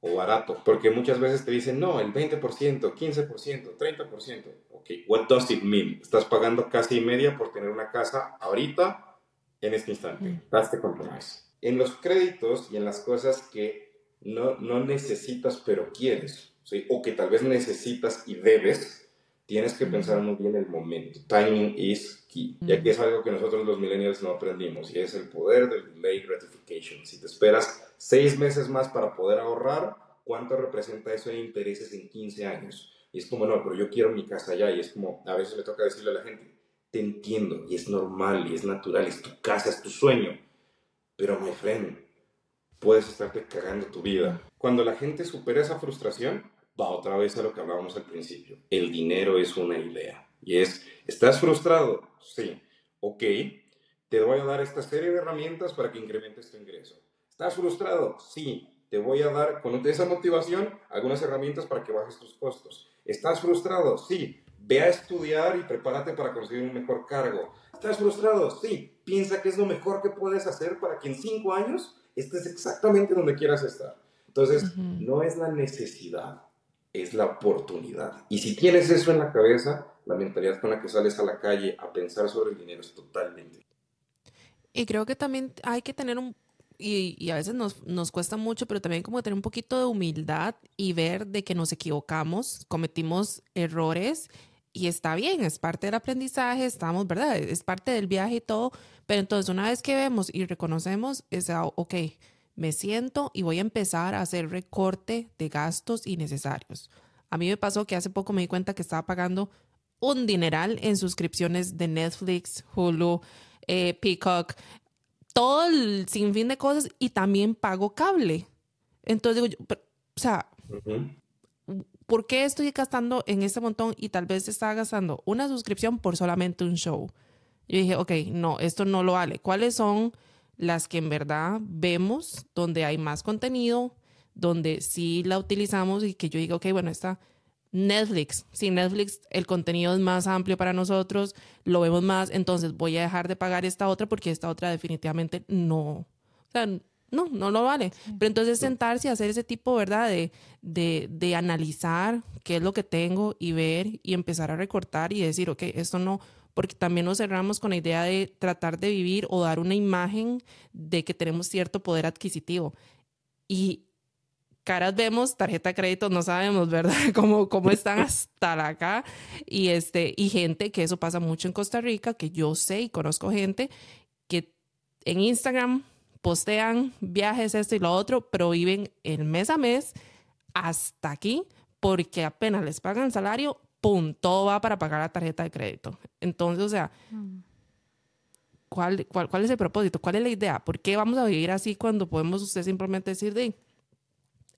o barato, porque muchas veces te dicen, no, el 20%, 15%, 30%. Ok, what does it mean? Estás pagando casi media por tener una casa ahorita, en este instante. That's the compromise. En los créditos y en las cosas que no, no necesitas pero quieres, o que tal vez necesitas y debes, tienes que pensar muy bien el momento. Timing is key. Y aquí es algo que nosotros los millennials no aprendimos y es el poder del delay gratification. Si te esperas seis meses más para poder ahorrar, ¿cuánto representa eso en intereses en 15 años? Y es como, no, pero yo quiero mi casa ya. Y es como, a veces me toca decirle a la gente, te entiendo y es normal y es natural, es tu casa, es tu sueño. Pero, my friend, puedes estarte cagando tu vida. Cuando la gente supera esa frustración, va otra vez a lo que hablábamos al principio. El dinero es una idea. Y es, ¿estás frustrado? Sí. Ok, te voy a dar esta serie de herramientas para que incrementes tu ingreso. ¿Estás frustrado? Sí. Te voy a dar con esa motivación algunas herramientas para que bajes tus costos. ¿Estás frustrado? Sí. Ve a estudiar y prepárate para conseguir un mejor cargo. ¿Estás frustrado? Sí. Piensa que es lo mejor que puedes hacer para que en cinco años estés exactamente donde quieras estar. Entonces, no es la necesidad, es la oportunidad. Y si tienes eso en la cabeza, la mentalidad con la que sales a la calle a pensar sobre el dinero es totalmente. Y creo que también hay que tener un, y, y a veces nos, nos, cuesta mucho, pero también como tener un poquito de humildad y ver de que nos equivocamos, cometimos errores y está bien, es parte del aprendizaje, estamos, ¿verdad? Es parte del viaje y todo, pero entonces una vez que vemos y reconocemos, es, ah, ok, me siento y voy a empezar a hacer recorte de gastos innecesarios. A mí me pasó que hace poco me di cuenta que estaba pagando un dineral en suscripciones de Netflix, Hulu, eh, Peacock, todo el sinfín de cosas y también pago cable. Entonces digo, o sea, ¿por qué estoy gastando en este montón y tal vez estaba gastando una suscripción por solamente un show? Yo dije, ok, no, esto no lo vale. ¿Cuáles son las que en verdad vemos donde hay más contenido, donde sí la utilizamos y que yo diga, ok, bueno, está Netflix. Si Netflix el contenido es más amplio para nosotros, lo vemos más, entonces voy a dejar de pagar esta otra porque esta otra definitivamente no, o sea, no, no lo vale. Pero entonces sentarse y hacer ese tipo, ¿verdad? De, de, de analizar qué es lo que tengo y ver y empezar a recortar y decir, ok, esto no, porque también nos cerramos con la idea de tratar de vivir o dar una imagen de que tenemos cierto poder adquisitivo. Y caras vemos, tarjeta de crédito no sabemos, ¿verdad? [LAUGHS] Cómo, cómo están hasta acá. Y, este, y gente, que eso pasa mucho en Costa Rica, que yo sé y conozco gente que en Instagram postean viajes, esto y lo otro, pero viven el mes a mes hasta aquí porque apenas les pagan salario, ¡pum! Todo va para pagar la tarjeta de crédito. Entonces, o sea. ¿cuál, cuál, cuál es el propósito? ¿Cuál es la idea? ¿Por qué vamos a vivir así cuando podemos usted simplemente decir, de,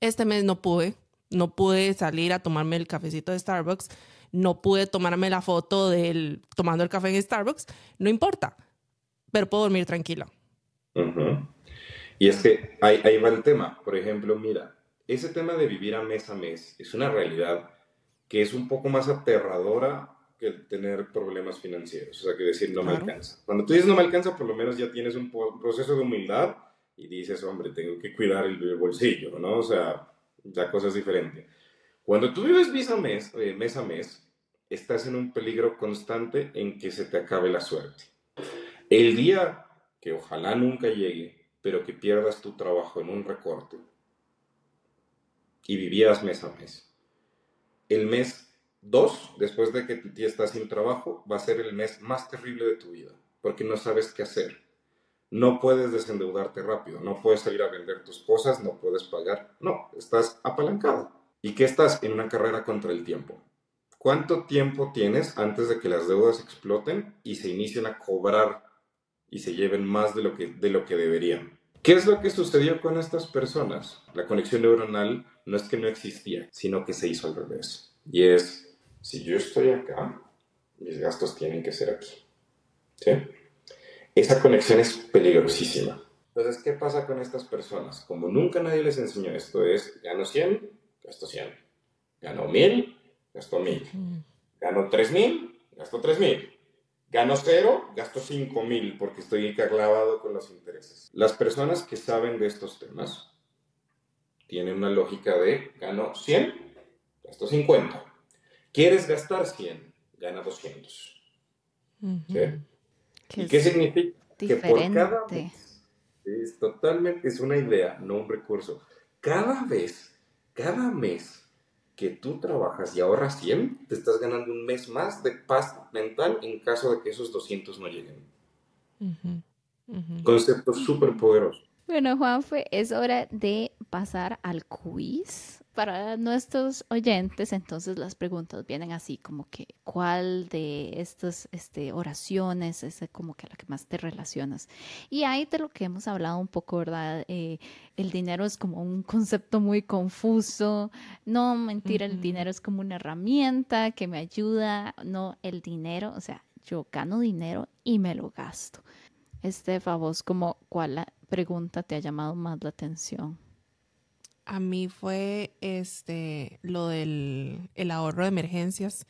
este mes no pude, no pude salir a tomarme el cafecito de Starbucks, no pude tomarme la foto del tomando el café en Starbucks, no importa, pero puedo dormir tranquila. Y es que ahí, ahí va el tema. Por ejemplo, mira, ese tema de vivir a mes a mes es una realidad que es un poco más aterradora que tener problemas financieros. O sea, que decir no me alcanza. Cuando tú dices no me alcanza, por lo menos ya tienes un proceso de humildad y dices, hombre, tengo que cuidar el bolsillo, ¿no? O sea, la cosa es diferente. Cuando tú vives mes a mes, eh, mes a mes, estás en un peligro constante en que se te acabe la suerte. El día que ojalá nunca llegue, pero que pierdas tu trabajo en un recorte y vivías mes a mes el mes 2, después de que tu tía está sin trabajo, va a ser el mes más terrible de tu vida, porque no sabes qué hacer. No puedes desendeudarte rápido, no puedes salir a vender tus cosas, no puedes pagar. No, estás apalancado. ¿Y qué estás? En una carrera contra el tiempo. ¿Cuánto tiempo tienes antes de que las deudas exploten y se inicien a cobrar y se lleven más de lo que, de lo que deberían? ¿Qué es lo que sucedió con estas personas? La conexión neuronal no es que no existía, sino que se hizo al revés. Y es, si yo estoy acá, mis gastos tienen que ser aquí. ¿Sí? Esa conexión es peligrosísima. Entonces, ¿qué pasa con estas personas? Como nunca nadie les enseñó esto, es, gano 100, gasto 100. Gano 1000, gasto 1000. Gano 3000, gasto 3 mil. Gano cero, gasto 5 mil porque estoy clavado con los intereses. Las personas que saben de estos temas tienen una lógica de gano 100, gasto 50. ¿Quieres gastar 100? Gana 200. ¿Y qué significa? Que por cada vez, es totalmente, es una idea, no un recurso. Cada vez, cada mes que tú trabajas y ahorras 100, te estás ganando un mes más de paz mental en caso de que esos 200 no lleguen. Concepto súper poderoso. Bueno, Juanfe, es hora de pasar al quiz para nuestros oyentes, entonces las preguntas vienen así como que, ¿cuál de estas este, oraciones es como que la que más te relacionas? Y ahí de lo que hemos hablado un poco, ¿verdad? Eh, el dinero es como un concepto muy confuso, no mentira, el dinero es como una herramienta que me ayuda, no el dinero, o sea, yo gano dinero y me lo gasto. Estefa, vos como, ¿cuál pregunta te ha llamado más la atención? a mí fue este lo del el ahorro de emergencias.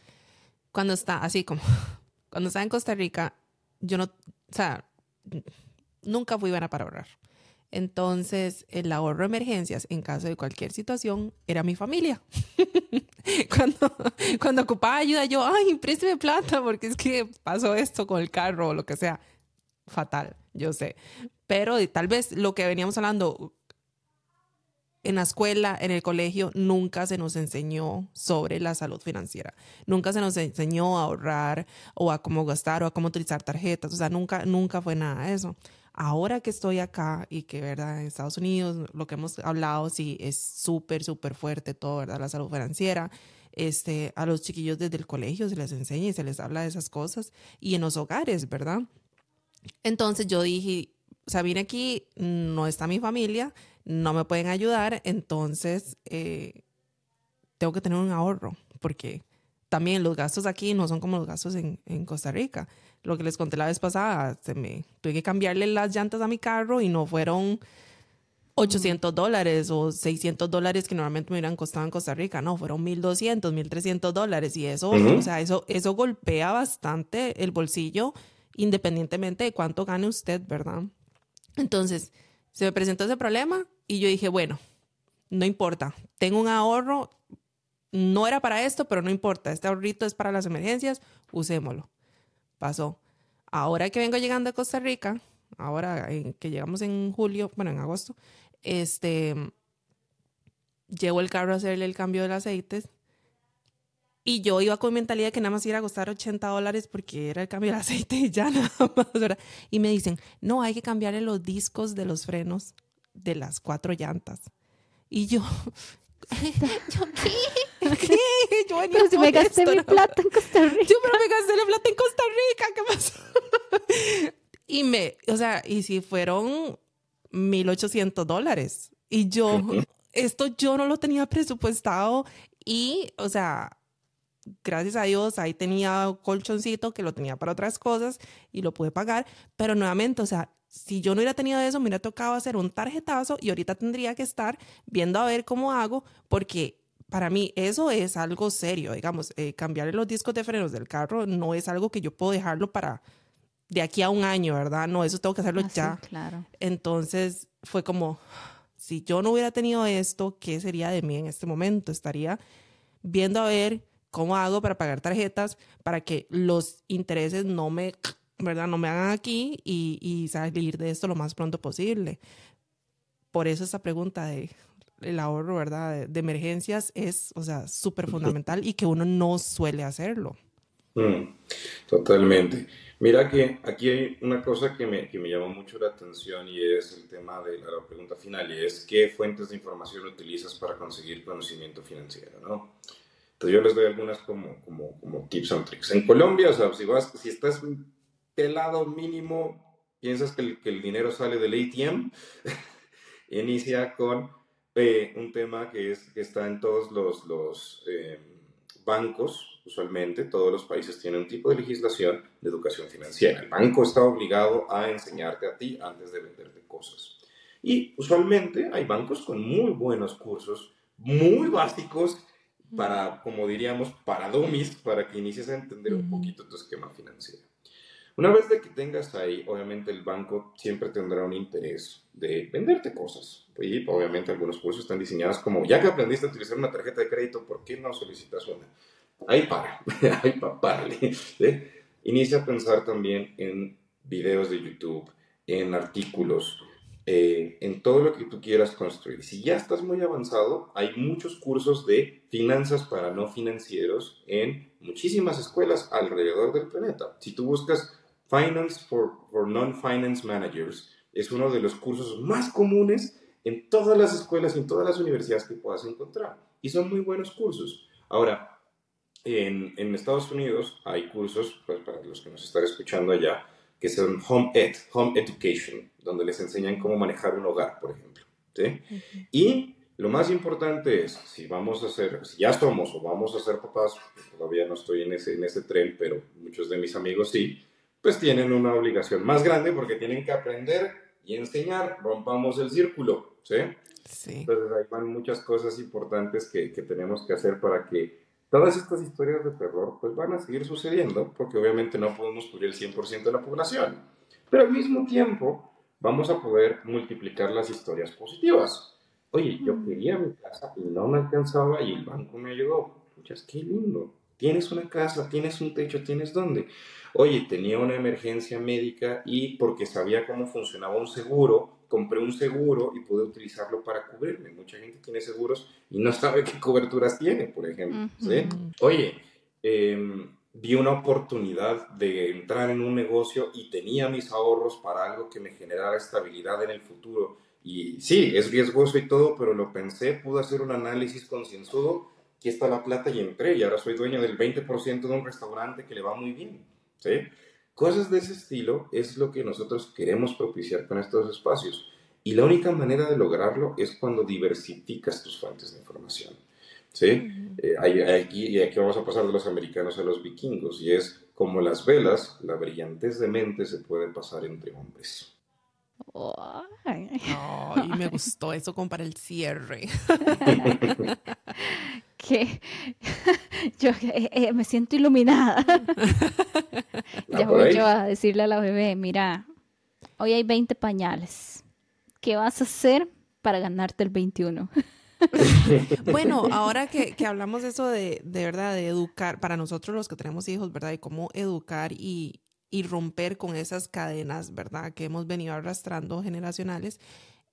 Cuando está así como [LAUGHS] cuando estaba en Costa Rica, yo no, o sea, nunca fui buena para ahorrar. Entonces, el ahorro de emergencias en caso de cualquier situación era mi familia. [LAUGHS] cuando, cuando ocupaba ayuda, yo, ay, présteme plata porque es que pasó esto con el carro o lo que sea. Fatal, yo sé. Pero tal vez lo que veníamos hablando, en la escuela, en el colegio, nunca se nos enseñó sobre la salud financiera. Nunca se nos enseñó a ahorrar o a cómo gastar o a cómo utilizar tarjetas. O sea, nunca, nunca fue nada de eso. Ahora que estoy acá y que, ¿verdad? En Estados Unidos, lo que hemos hablado, sí, es súper, súper fuerte todo, ¿verdad? La salud financiera. Este, a los chiquillos desde el colegio se les enseña y se les habla de esas cosas. Y en los hogares, ¿verdad? Entonces yo dije, o sea, vine aquí, no está mi familia, no me pueden ayudar, entonces eh, tengo que tener un ahorro, porque también los gastos aquí no son como los gastos en, Costa Rica. Lo que les conté la vez pasada, se me, tuve que cambiarle las llantas a mi carro y no fueron 800 dólares o 600 dólares que normalmente me hubieran costado en Costa Rica. No, fueron 1200, 1300 dólares. Y eso, o sea, eso, eso golpea bastante el bolsillo independientemente de cuánto gane usted, ¿verdad? Entonces, se me presentó ese problema y yo dije, bueno, no importa, tengo un ahorro, no era para esto, pero no importa, este ahorrito es para las emergencias, usémoslo. Pasó. Ahora que vengo llegando a Costa Rica, ahora que llegamos en julio, bueno, en agosto, este, llevo el carro a hacerle el cambio del aceite y yo iba con mentalidad que nada más iba a costar 80 dólares porque era el cambio del [LAUGHS] aceite y ya nada más. Y me dicen, no, hay que cambiarle los discos de los frenos de las cuatro llantas. Y yo, [LAUGHS] ¿yo qué? [LAUGHS] ¿Qué? Yo pero si me gasté mi plata en Costa Rica. Yo pero me gasté la plata en Costa Rica, ¿qué pasó? y me, o sea, y si fueron 1.800 dólares. Y yo, esto yo no lo tenía presupuestado y, o sea, gracias a Dios, ahí tenía colchoncito que lo tenía para otras cosas y lo pude pagar, pero nuevamente, o sea, si yo no hubiera tenido eso, me hubiera tocado hacer un tarjetazo y ahorita tendría que estar viendo a ver cómo hago, porque para mí eso es algo serio, digamos, eh, cambiarle los discos de frenos del carro no es algo que yo puedo dejarlo para de aquí a un año, ¿verdad? No, eso tengo que hacerlo ah, ya. claro. Entonces fue como, si yo no hubiera tenido esto, ¿qué sería de mí en este momento? Estaría viendo a ver ¿Cómo hago para pagar tarjetas para que los intereses no me, ¿verdad? No me hagan aquí y, salir de esto lo más pronto posible? Por eso esa pregunta de el ahorro, ¿verdad? De, emergencias es, o sea, súper fundamental y que uno no suele hacerlo. Mm, totalmente. Mira que aquí hay una cosa que me, que me llamó mucho la atención y es el tema de la pregunta final y es qué fuentes de información utilizas para conseguir conocimiento financiero, ¿no? Entonces yo les doy algunas como, como, como tips and tricks. En Colombia, o sea, si, vas, si estás pelado mínimo, piensas que el, que el dinero sale del ATM, [LAUGHS] inicia con eh, un tema que, es, que está en todos los, los eh, bancos, usualmente, todos los países tienen un tipo de legislación de educación financiera. El banco está obligado a enseñarte a ti antes de venderte cosas. Y usualmente hay bancos con muy buenos cursos, muy básicos, para, como diríamos, para dummies, para que inicies a entender un poquito tu esquema financiero. Una vez de que tengas ahí, obviamente el banco siempre tendrá un interés de venderte cosas. Y obviamente algunos cursos están diseñados como, ya que aprendiste a utilizar una tarjeta de crédito, ¿por qué no solicitas una? Ahí para, [LAUGHS] ahí para, párale. Inicia a pensar también en videos de YouTube, en artículos, eh, en todo lo que tú quieras construir. Si ya estás muy avanzado, hay muchos cursos de finanzas para no financieros en muchísimas escuelas alrededor del planeta. Si tú buscas Finance for, Non-Finance Managers es uno de los cursos más comunes en todas las escuelas y en todas las universidades que puedas encontrar. Y son muy buenos cursos. Ahora, en, Estados Unidos hay cursos, pues, para los que nos están escuchando allá, que son Home Ed, Home Education, donde les enseñan cómo manejar un hogar, por ejemplo. ¿sí? Y lo más importante es, si vamos a ser, si ya somos o vamos a ser papás, todavía no estoy en ese, en ese tren, pero muchos de mis amigos sí, pues tienen una obligación más grande porque tienen que aprender y enseñar, rompamos el círculo, ¿sí? Sí. Entonces hay van muchas cosas importantes que, que, tenemos que hacer para que todas estas historias de terror pues van a seguir sucediendo porque obviamente no podemos cubrir el 100% de la población, pero al mismo tiempo vamos a poder multiplicar las historias positivas. Oye, yo quería mi casa y no me alcanzaba y el banco me ayudó. Muchas, qué lindo. Tienes una casa, tienes un techo, tienes dónde. Oye, tenía una emergencia médica y porque sabía cómo funcionaba un seguro, compré un seguro y pude utilizarlo para cubrirme. Mucha gente tiene seguros y no sabe qué coberturas tiene, por ejemplo. Oye, em, vi una oportunidad de entrar en un negocio y tenía mis ahorros para algo que me generara estabilidad en el futuro. Y sí, es riesgoso y todo, pero lo pensé, pude hacer un análisis concienzudo, aquí está la plata y entré y ahora soy dueño del 20% de un restaurante que le va muy bien. ¿sí? Cosas de ese estilo es lo que nosotros queremos propiciar con estos espacios. Y la única manera de lograrlo es cuando diversificas tus fuentes de información. ¿sí? Eh, aquí, y aquí vamos a pasar de los americanos a los vikingos, y es como las velas, la brillantez de mente se puede pasar entre hombres. y me gustó eso como para el cierre. [LAUGHS] [LAUGHS] que [LAUGHS] yo eh, eh, me siento iluminada. [LAUGHS] ya voy yo a decirle a la bebé, mira, hoy hay 20 pañales. ¿Qué vas a hacer para ganarte el 21? [LAUGHS] bueno, ahora que, hablamos de eso de, de verdad, de educar, para nosotros los que tenemos hijos, ¿verdad? Y cómo educar y, y romper con esas cadenas, ¿verdad? Que hemos venido arrastrando generacionales.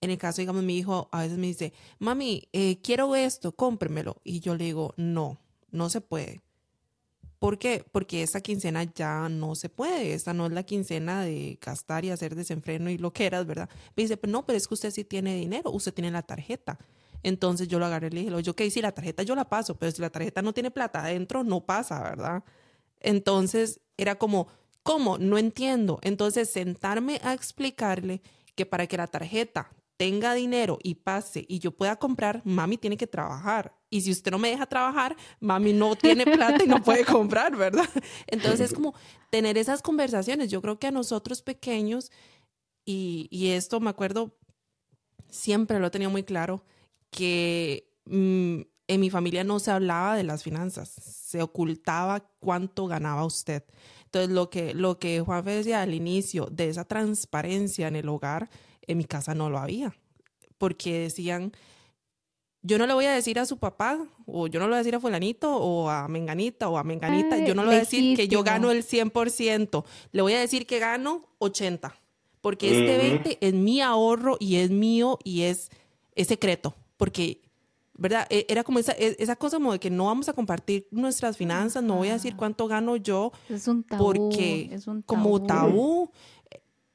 En el caso, digamos, mi hijo a veces me dice, mami, eh, quiero esto, cómpremelo. Y yo le digo, no, no se puede. ¿Por qué? Porque esta quincena ya no se puede. Esta no es la quincena de gastar y hacer desenfreno y lo que eras, ¿verdad? Me dice, no, pero es que usted sí tiene dinero, usted tiene la tarjeta. Entonces yo lo agarré y le dije, yo, que sí, la tarjeta yo la paso, pero si la tarjeta no tiene plata adentro, no pasa, ¿verdad? Entonces era como, ¿cómo? No entiendo. Entonces sentarme a explicarle que para que la tarjeta tenga dinero y pase y yo pueda comprar, mami tiene que trabajar. Y si usted no me deja trabajar, mami no tiene [LAUGHS] plata y no puede comprar, ¿verdad? Entonces es como tener esas conversaciones. Yo creo que a nosotros pequeños, y, y esto me acuerdo, siempre lo he tenido muy claro, que mm, en mi familia no se hablaba de las finanzas, se ocultaba cuánto ganaba usted. Entonces lo que, lo que Juan decía al inicio de esa transparencia en el hogar, en mi casa no lo había, porque decían, yo no le voy a decir a su papá, o yo no le voy a decir a fulanito, o a menganita, o a menganita, yo no le voy a decir que yo gano el 100%, le voy a decir que gano 80%, porque este 20 es mi ahorro y es mío y es, es secreto, porque ¿verdad? E, era como esa, e, esa cosa como de que no vamos a compartir nuestras finanzas, no voy a decir cuánto gano yo. Es un tabú. Porque es un como tabú.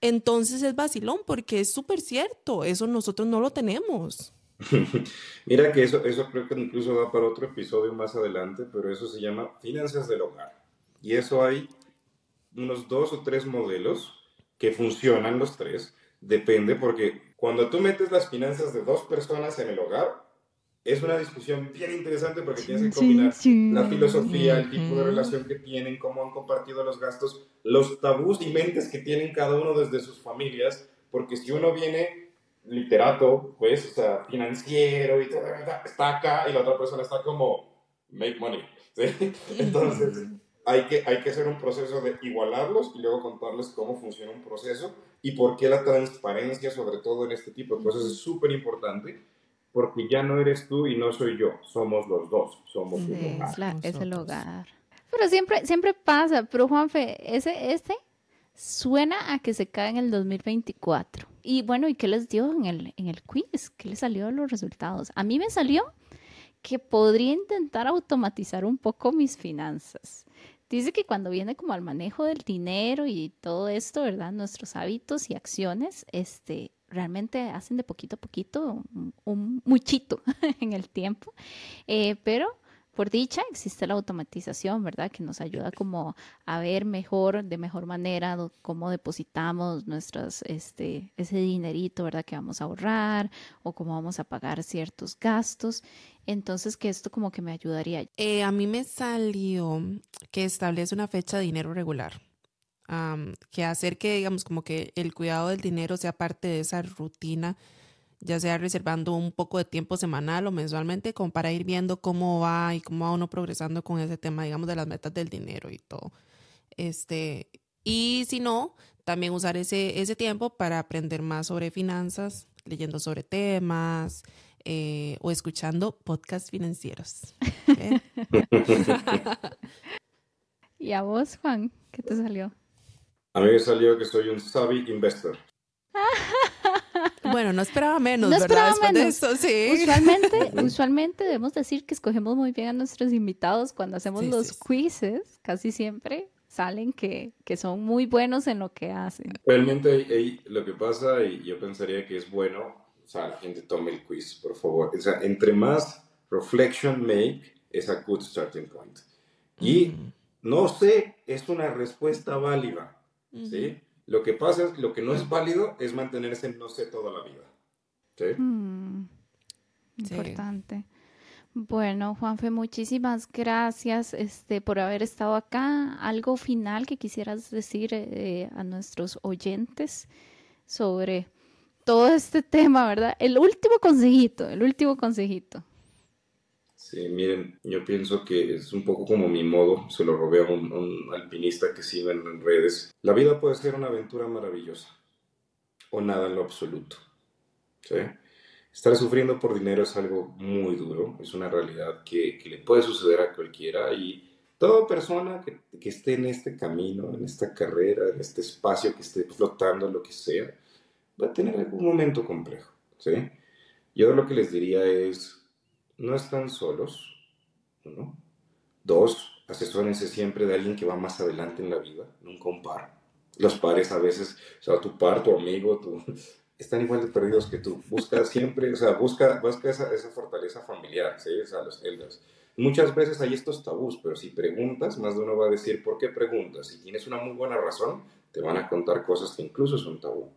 Entonces es vacilón porque es súper cierto, eso nosotros no lo tenemos. [LAUGHS] Mira que eso, eso creo que incluso va para otro episodio más adelante, pero eso se llama finanzas del hogar. Y eso hay unos dos o tres modelos que funcionan los tres. Depende porque cuando tú metes las finanzas de dos personas en el hogar, es una discusión bien interesante porque tienes que combinar la filosofía, el tipo de relación que tienen, cómo han compartido los gastos, los tabús y mentes que tienen cada uno desde sus familias, porque si uno viene literato, pues, o sea, financiero y todo, está acá y la otra persona está como, make money. [LAUGHS] Entonces, hay que, hay que hacer un proceso de igualarlos y luego contarles cómo funciona un proceso y por qué la transparencia, sobre todo en este tipo de cosas, es súper importante, porque ya no eres tú y no soy yo, somos los dos, somos el hogar. es el hogar. Pero siempre, siempre pasa, pero Juanfe, ese, este suena a que se cae en el 2024. Y bueno, ¿y qué les dio en el, en el quiz? ¿Qué les salió de los resultados? A mí me salió que podría intentar automatizar un poco mis finanzas. Dice que cuando viene como al manejo del dinero y todo esto, ¿verdad? Nuestros hábitos y acciones, este, realmente hacen de poquito a poquito un, muchito [LAUGHS] en el tiempo, eh, pero por dicha existe la automatización, ¿verdad? Que nos ayuda como a ver mejor, de mejor manera, cómo depositamos nuestras, este, ese dinerito, ¿verdad? Que vamos a ahorrar o cómo vamos a pagar ciertos gastos. Entonces, que esto como que me ayudaría. Eh, a mí me salió que establece una fecha de dinero regular. Que hacer que, digamos, como que el cuidado del dinero sea parte de esa rutina ya sea reservando un poco de tiempo semanal o mensualmente, como para ir viendo cómo va y cómo va uno progresando con ese tema, digamos, de las metas del dinero y todo. Este, y si no, también usar ese, ese tiempo para aprender más sobre finanzas, leyendo sobre temas eh, o escuchando podcasts financieros. [LAUGHS] [LAUGHS] [LAUGHS] ¿Y a vos, Juan? ¿Qué te salió? A mí me salió que soy un savvy investor. [LAUGHS] Bueno, no esperaba menos, ¿verdad? Después de eso, sí. Usualmente, [LAUGHS] usualmente debemos decir que escogemos muy bien a nuestros invitados cuando hacemos los quizzes, casi siempre salen que, que, son muy buenos en lo que hacen. Realmente lo que pasa, y yo pensaría que es bueno, o sea, la gente tome el quiz, por favor. O sea, entre más reflection make, es a good starting point. Y no sé, es una respuesta válida, ¿sí? Lo que pasa es que lo que no es válido es mantenerse en no sé toda la vida. ¿Sí? Mm, importante. Bueno, Juanfe, muchísimas gracias este, por haber estado acá. ¿Algo final que quisieras decir eh, a nuestros oyentes sobre todo este [LAUGHS] tema, verdad? El último consejito, el último consejito. Sí, miren, yo pienso que es un poco como mi modo, se lo robé a un, alpinista que sigue en redes. La vida puede ser una aventura maravillosa o nada en lo absoluto. ¿sí? Estar sufriendo por dinero es algo muy duro, es una realidad que, que le puede suceder a cualquiera y toda persona que, que, esté en este camino, en esta carrera, en este espacio, que esté flotando, lo que sea, va a tener algún momento complejo. ¿sí? Yo lo que les diría es no están solos. ¿no? Dos, asesórense siempre de alguien que va más adelante en la vida, nunca un par. Los pares a veces, o sea, tu par, tu amigo, tu, están igual de perdidos que tú. Busca siempre, o sea, busca, busca esa, fortaleza familiar, ¿sí? Muchas veces hay estos tabús, pero si preguntas, más de uno va a decir, ¿por qué preguntas? Si tienes una muy buena razón, te van a contar cosas que incluso son tabú.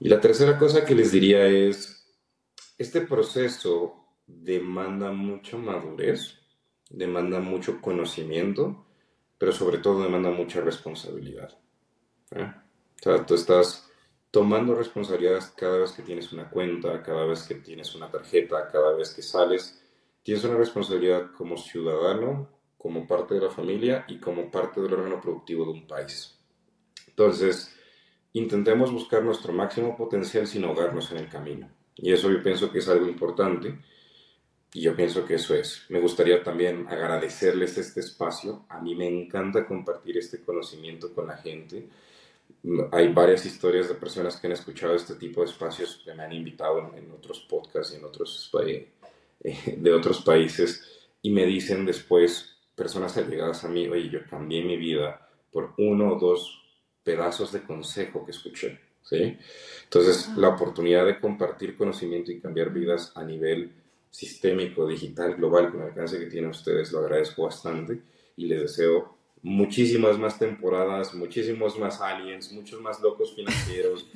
Y la tercera cosa que les diría es, este proceso demanda mucha madurez, demanda mucho conocimiento, pero sobre todo demanda mucha responsabilidad. ¿eh? O sea, tú estás tomando responsabilidades cada vez que tienes una cuenta, cada vez que tienes una tarjeta, cada vez que sales. Tienes una responsabilidad como ciudadano, como parte de la familia y como parte del órgano productivo de un país. Entonces, intentemos buscar nuestro máximo potencial sin ahogarnos en el camino. Y eso yo pienso que es algo importante. Y yo pienso que eso es. Me gustaría también agradecerles este espacio. A mí me encanta compartir este conocimiento con la gente. Hay varias historias de personas que han escuchado este tipo de espacios que me han invitado en, otros podcasts y en otros, eh, eh, de otros países y me dicen después, personas allegadas a mí, oye, yo cambié mi vida por uno o dos pedazos de consejo que escuché. ¿Sí? Entonces, la oportunidad de compartir conocimiento y cambiar vidas a nivel sistémico, digital, global, con el alcance que tienen ustedes, lo agradezco bastante y les deseo muchísimas más temporadas, muchísimos más aliens, muchos más locos financieros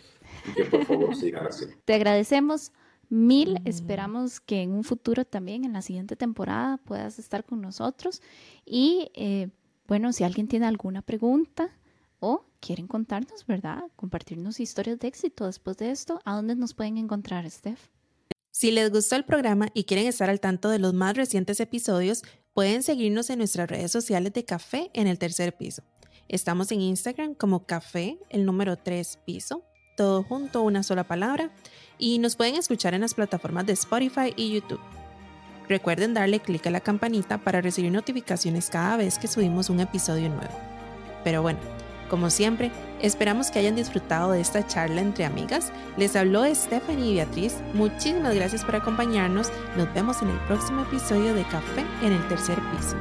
y que por favor sigan así. Te agradecemos mil, esperamos que en un futuro también, en la siguiente temporada, puedas estar con nosotros y eh, bueno, si alguien tiene alguna pregunta, o quieren contarnos, ¿verdad? Compartirnos historias de éxito después de esto. ¿A dónde nos pueden encontrar, Steph? Si les gustó el programa y quieren estar al tanto de los más recientes episodios, pueden seguirnos en nuestras redes sociales de Café en el tercer piso. Estamos en Instagram como Café, el número 3 piso, todo junto, una sola palabra, y nos pueden escuchar en las plataformas de Spotify y YouTube. Recuerden darle clic a la campanita para recibir notificaciones cada vez que subimos un episodio nuevo. Pero bueno, como siempre, esperamos que hayan disfrutado de esta charla entre amigas. Les habló Stephanie y Beatriz. Muchísimas gracias por acompañarnos. Nos vemos en el próximo episodio de Café en el tercer piso.